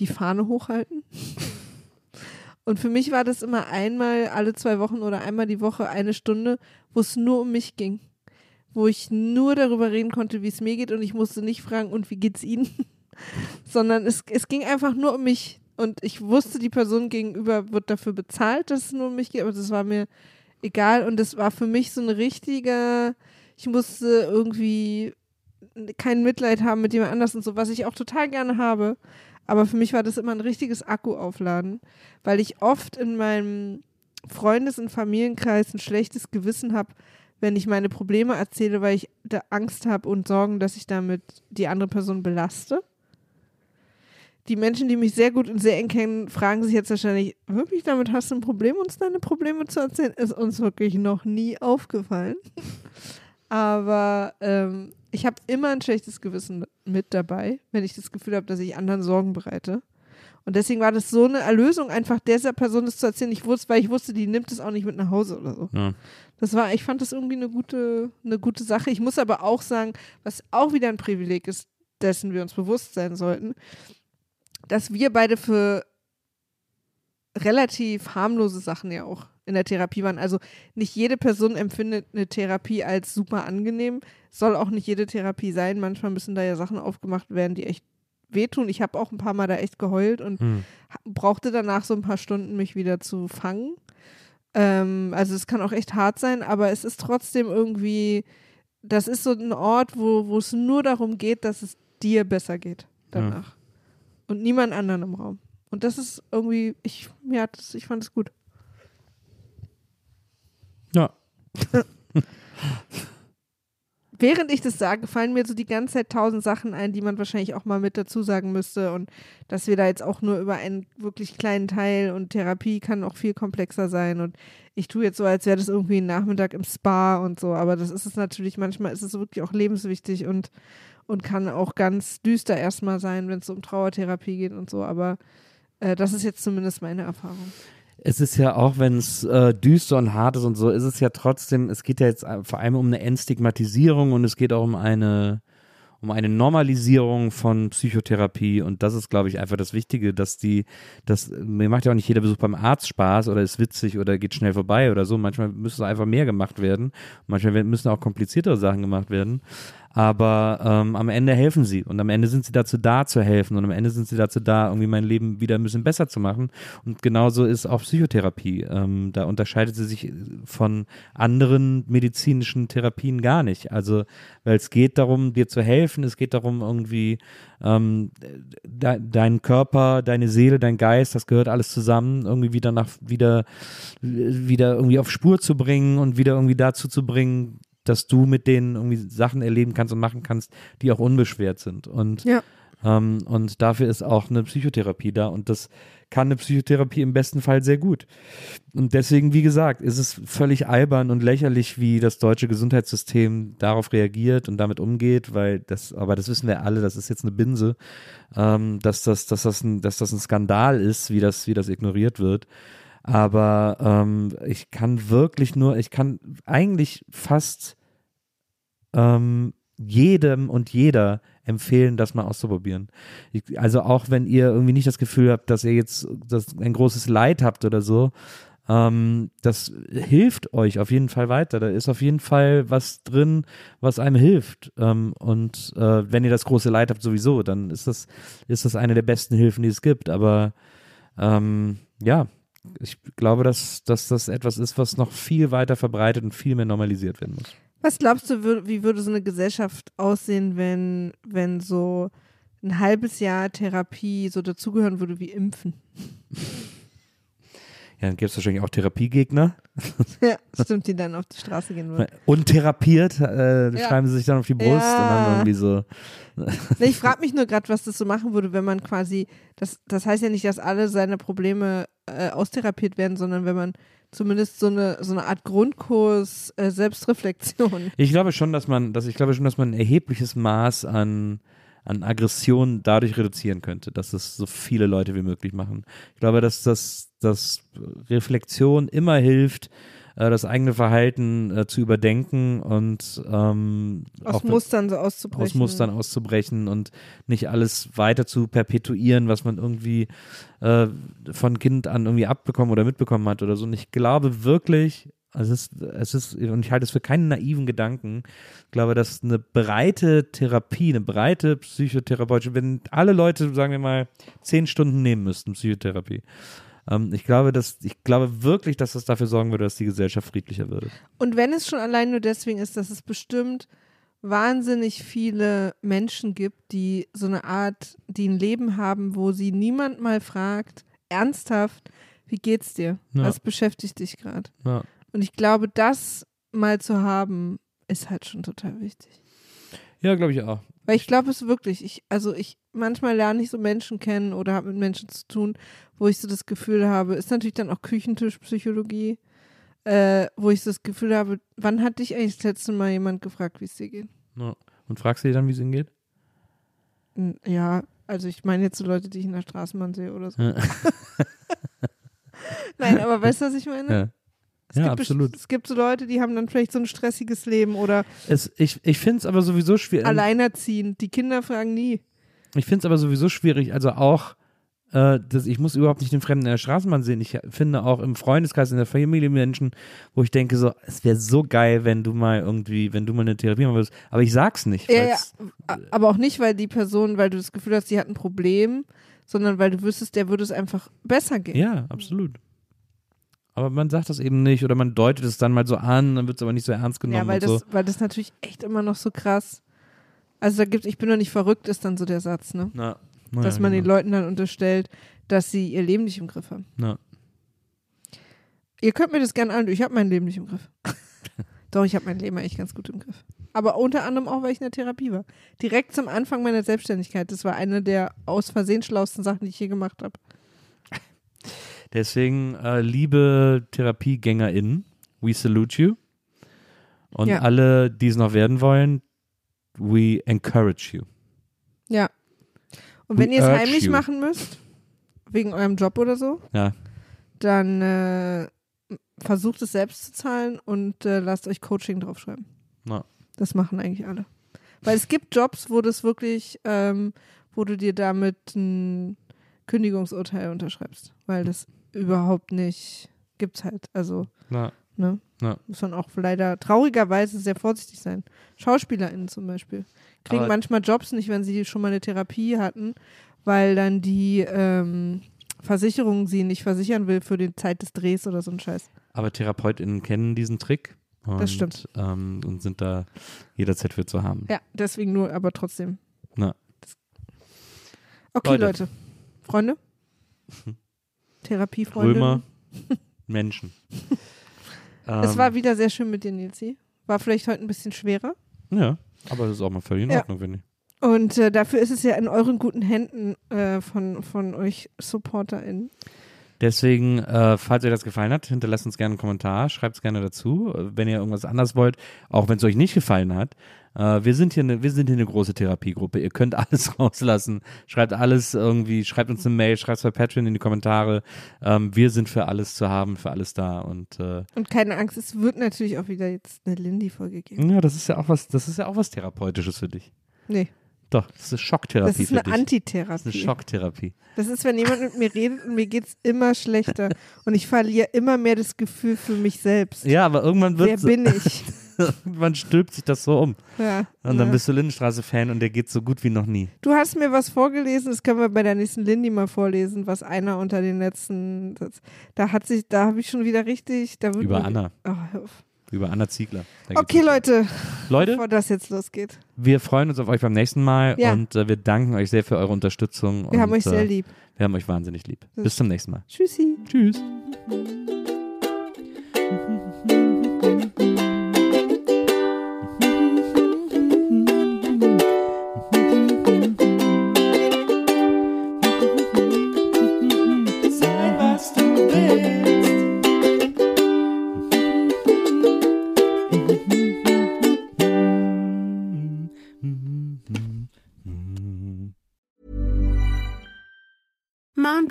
die Fahne hochhalten. *laughs* Und für mich war das immer einmal alle zwei Wochen oder einmal die Woche eine Stunde, wo es nur um mich ging. Wo ich nur darüber reden konnte, wie es mir geht und ich musste nicht fragen, und wie geht's Ihnen? *laughs* Sondern es, es ging einfach nur um mich. Und ich wusste, die Person gegenüber wird dafür bezahlt, dass es nur um mich geht, aber das war mir egal. Und das war für mich so ein richtiger, ich musste irgendwie kein Mitleid haben mit jemand anders und so, was ich auch total gerne habe. Aber für mich war das immer ein richtiges Akku-Aufladen, weil ich oft in meinem Freundes- und Familienkreis ein schlechtes Gewissen habe, wenn ich meine Probleme erzähle, weil ich da Angst habe und Sorgen, dass ich damit die andere Person belaste. Die Menschen, die mich sehr gut und sehr eng kennen, fragen sich jetzt wahrscheinlich, wirklich damit hast du ein Problem, uns deine Probleme zu erzählen? Ist uns wirklich noch nie aufgefallen. Aber ähm, ich habe immer ein schlechtes Gewissen mit dabei, wenn ich das Gefühl habe, dass ich anderen Sorgen bereite. Und deswegen war das so eine Erlösung, einfach dieser Person das zu erzählen. Ich wusste, weil ich wusste, die nimmt es auch nicht mit nach Hause oder so. Ja. Das war, ich fand das irgendwie eine gute, eine gute Sache. Ich muss aber auch sagen, was auch wieder ein Privileg ist, dessen wir uns bewusst sein sollten, dass wir beide für relativ harmlose Sachen ja auch in der Therapie waren. Also nicht jede Person empfindet eine Therapie als super angenehm. Soll auch nicht jede Therapie sein. Manchmal müssen da ja Sachen aufgemacht werden, die echt wehtun. Ich habe auch ein paar Mal da echt geheult und Hm. brauchte danach so ein paar Stunden, mich wieder zu fangen. Ähm, also es kann auch echt hart sein, aber es ist trotzdem irgendwie, das ist so ein Ort, wo, es nur darum geht, dass es dir besser geht danach. Und niemand anderen im Raum. Und das ist irgendwie, ich, mir hat das, ich fand es gut. Ja. *laughs* Während ich das sage, fallen mir so die ganze Zeit tausend Sachen ein, die man wahrscheinlich auch mal mit dazu sagen müsste. Und dass wir da jetzt auch nur über einen wirklich kleinen Teil und Therapie kann auch viel komplexer sein. Und ich tue jetzt so, als wäre das irgendwie ein Nachmittag im Spa und so. Aber das ist es natürlich, manchmal ist es wirklich auch lebenswichtig und, und kann auch ganz düster erstmal sein, wenn es um Trauertherapie geht und so. Aber äh, das ist jetzt zumindest meine Erfahrung. Es ist ja auch, wenn es äh, düster und hart ist und so, ist es ja trotzdem, es geht ja jetzt vor allem um eine Entstigmatisierung und es geht auch um eine, um eine Normalisierung von Psychotherapie und das ist, glaube ich, einfach das Wichtige, dass die, das, mir macht ja auch nicht jeder Besuch beim Arzt Spaß oder ist witzig oder geht schnell vorbei oder so. Manchmal müssen einfach mehr gemacht werden. Manchmal müssen auch kompliziertere Sachen gemacht werden. Aber ähm, am Ende helfen sie und am Ende sind sie dazu da zu helfen und am Ende sind sie dazu da, irgendwie mein Leben wieder ein bisschen besser zu machen. Und genauso ist auch Psychotherapie. Ähm, da unterscheidet sie sich von anderen medizinischen Therapien gar nicht. Also, weil es geht darum, dir zu helfen, es geht darum, irgendwie ähm, de dein Körper, deine Seele, dein Geist, das gehört alles zusammen, irgendwie wieder nach, wieder, wieder irgendwie auf Spur zu bringen und wieder irgendwie dazu zu bringen, dass du mit denen irgendwie Sachen erleben kannst und machen kannst, die auch unbeschwert sind. Und, Ja. ähm, und dafür ist auch eine Psychotherapie da. Und das kann eine Psychotherapie im besten Fall sehr gut. Und deswegen, wie gesagt, ist es völlig albern und lächerlich, wie das deutsche Gesundheitssystem darauf reagiert und damit umgeht, weil das, aber das wissen wir alle, das ist jetzt eine Binse, ähm, dass das, dass das ein, dass das ein Skandal ist, wie das, wie das ignoriert wird. Aber ähm, ich kann wirklich nur, ich kann eigentlich fast ähm, jedem und jeder empfehlen, das mal auszuprobieren. Ich, also auch wenn ihr irgendwie nicht das Gefühl habt, dass ihr jetzt das, ein großes Leid habt oder so, ähm, das hilft euch auf jeden Fall weiter. Da ist auf jeden Fall was drin, was einem hilft. Ähm, und äh, wenn ihr das große Leid habt sowieso, dann ist das, ist das eine der besten Hilfen, die es gibt. Aber ähm, ja, ich glaube, dass, dass das etwas ist, was noch viel weiter verbreitet und viel mehr normalisiert werden muss. Was glaubst du, wie würde so eine Gesellschaft aussehen, wenn, wenn so ein halbes Jahr Therapie so dazugehören würde wie Impfen? Ja, dann gäbe es wahrscheinlich auch Therapiegegner. *laughs* Ja, stimmt, die dann auf die Straße gehen würden. *laughs* Untherapiert äh, Ja. schreiben sie sich dann auf die Brust und Ja. dann irgendwie so. Ich frage mich nur gerade, was das so machen würde, wenn man quasi, das, das heißt ja nicht, dass alle seine Probleme äh, austherapiert werden, sondern wenn man zumindest so eine, so eine Art Grundkurs äh, Selbstreflexion. *laughs* Ich glaube schon, dass man, dass ich glaube schon, dass man ein erhebliches Maß an, an Aggression dadurch reduzieren könnte, dass es so viele Leute wie möglich machen. Ich glaube, dass das, dass Reflexion immer hilft, äh, das eigene Verhalten äh, zu überdenken und ähm, Aus Mustern so auszubrechen. aus Mustern auszubrechen und nicht alles weiter zu perpetuieren, was man irgendwie äh, von Kind an irgendwie abbekommen oder mitbekommen hat oder so. Und ich glaube wirklich, also es ist, es ist, und ich halte es für keinen naiven Gedanken, ich glaube, dass eine breite Therapie, eine breite psychotherapeutische, wenn alle Leute, sagen wir mal, zehn Stunden nehmen müssten, Psychotherapie, ähm, ich glaube, dass, ich glaube wirklich, dass das dafür sorgen würde, dass die Gesellschaft friedlicher würde. Und wenn es schon allein nur deswegen ist, dass es bestimmt wahnsinnig viele Menschen gibt, die so eine Art, die ein Leben haben, wo sie niemand mal fragt, ernsthaft, wie geht's dir? Ja. Was beschäftigt dich gerade? Ja. Und ich glaube, das mal zu haben, ist halt schon total wichtig. Ja, glaube ich auch. Weil ich glaube es wirklich, ich, also ich, manchmal lerne ich so Menschen kennen oder habe mit Menschen zu tun, wo ich so das Gefühl habe, ist natürlich dann auch Küchentischpsychologie, äh, wo ich so das Gefühl habe, wann hat dich eigentlich das letzte Mal jemand gefragt, wie es dir geht? Ja. Und fragst du dich dann, wie es ihnen geht? Ja, also ich meine jetzt so Leute, die ich in der Straßenbahn sehe oder so. Ja. *laughs* Nein, aber weißt du, was ich meine? Ja. Es Ja, absolut. Es gibt so Leute, die haben dann vielleicht so ein stressiges Leben oder Es, ich ich finde es aber sowieso schwierig. alleinerziehend. Die Kinder fragen nie. Ich finde es aber sowieso schwierig. Also auch, äh, dass ich muss überhaupt nicht den Fremden in der Straßenbahn sehen. Ich finde auch im Freundeskreis, in der Familie Menschen, wo ich denke so, es wäre so geil, wenn du mal irgendwie, wenn du mal eine Therapie machen würdest. Aber ich sag's nicht. Ja, ja, aber auch nicht, weil die Person, weil du das Gefühl hast, die hat ein Problem, sondern weil du wüsstest, der würde es einfach besser gehen. ja absolut. Aber man sagt das eben nicht oder man deutet es dann mal so an, dann wird es aber nicht so ernst genommen Ja, weil und das, so. weil das natürlich echt immer noch so krass. Also da gibt, ich bin doch nicht verrückt, ist dann so der Satz, ne? Na, na Dass ja, man den genau. Leuten dann unterstellt, dass sie ihr Leben nicht im Griff haben. Na. Ihr könnt mir das gerne an, ich habe mein Leben nicht im Griff. *laughs* Doch, ich habe mein Leben eigentlich ganz gut im Griff. Aber unter anderem auch, weil ich in der Therapie war. Direkt zum Anfang meiner Selbstständigkeit. Das war eine der aus Versehen schlauesten Sachen, die ich je gemacht habe. Deswegen, äh, liebe TherapiegängerInnen, we salute you. Und Ja. alle, die es noch werden wollen, we encourage you. Ja. Und We wenn ihr es heimlich you. machen müsst, wegen eurem Job oder so, Ja. dann äh, versucht es selbst zu zahlen und äh, lasst euch Coaching draufschreiben. Na. Das machen eigentlich alle. Weil es gibt Jobs, wo das wirklich, ähm, wo du dir damit ein Kündigungsurteil unterschreibst, weil das überhaupt nicht gibt's halt. Also, Na, ne? Ja. Muss man auch leider traurigerweise sehr vorsichtig sein. SchauspielerInnen zum Beispiel kriegen Aber- manchmal Jobs nicht, wenn sie schon mal eine Therapie hatten, weil dann die ähm, Versicherung sie nicht versichern will für die Zeit des Drehs oder so ein Scheiß. aber TherapeutInnen kennen diesen Trick. Und, Das stimmt. Ähm, und sind da jederzeit für zu haben. Ja, deswegen nur, aber trotzdem. Na. Okay, Leute. Leute. Freunde? *laughs* Therapiefreunde. Römer, Menschen. *laughs* Es Ähm, war wieder sehr schön mit dir, Nilsi. War vielleicht heute ein bisschen schwerer. Ja, aber das ist auch mal völlig in Ja. Ordnung, finde ich. Und äh, dafür ist es ja in euren guten Händen äh, von, von euch SupporterInnen. Deswegen, äh, falls euch das gefallen hat, hinterlasst uns gerne einen Kommentar, schreibt es gerne dazu, äh, wenn ihr irgendwas anders wollt, auch wenn es euch nicht gefallen hat. Äh, wir sind hier eine, wir sind hier eine große Therapiegruppe. Ihr könnt *laughs* alles rauslassen, schreibt alles irgendwie, schreibt uns eine Mail, schreibt es bei Patreon in die Kommentare. Ähm, wir sind für alles zu haben, für alles da und äh, Und keine Angst, es wird natürlich auch wieder jetzt eine Lindy-Folge geben. ja, das ist ja auch was, das ist ja auch was Therapeutisches für dich. Nee, Doch, das ist Schocktherapie das ist eine dich. Das ist eine Antitherapie. Schocktherapie. Das ist, wenn jemand mit mir redet und mir geht's immer schlechter und ich verliere immer mehr das Gefühl für mich selbst. Ja, aber irgendwann Wer wird bin ich? *laughs* *laughs* irgendwann stülpt sich das so um. Ja, Und dann ja. bist du Lindenstraße-Fan und der geht so gut wie noch nie. Du hast mir was vorgelesen, das können wir bei der nächsten Lindy mal vorlesen, was einer unter den letzten, das, da hat sich, da habe ich schon wieder richtig, da wird Über mir- Anna. Oh. Über Anna Ziegler. Okay. Leute, Leute, bevor das jetzt losgeht. wir freuen uns auf euch beim nächsten Mal Ja. und äh, wir danken euch sehr für eure Unterstützung. Wir und, haben euch sehr äh, lieb. Wir haben euch wahnsinnig lieb. Das- Bis zum nächsten Mal. Tschüssi. Tschüss. *laughs*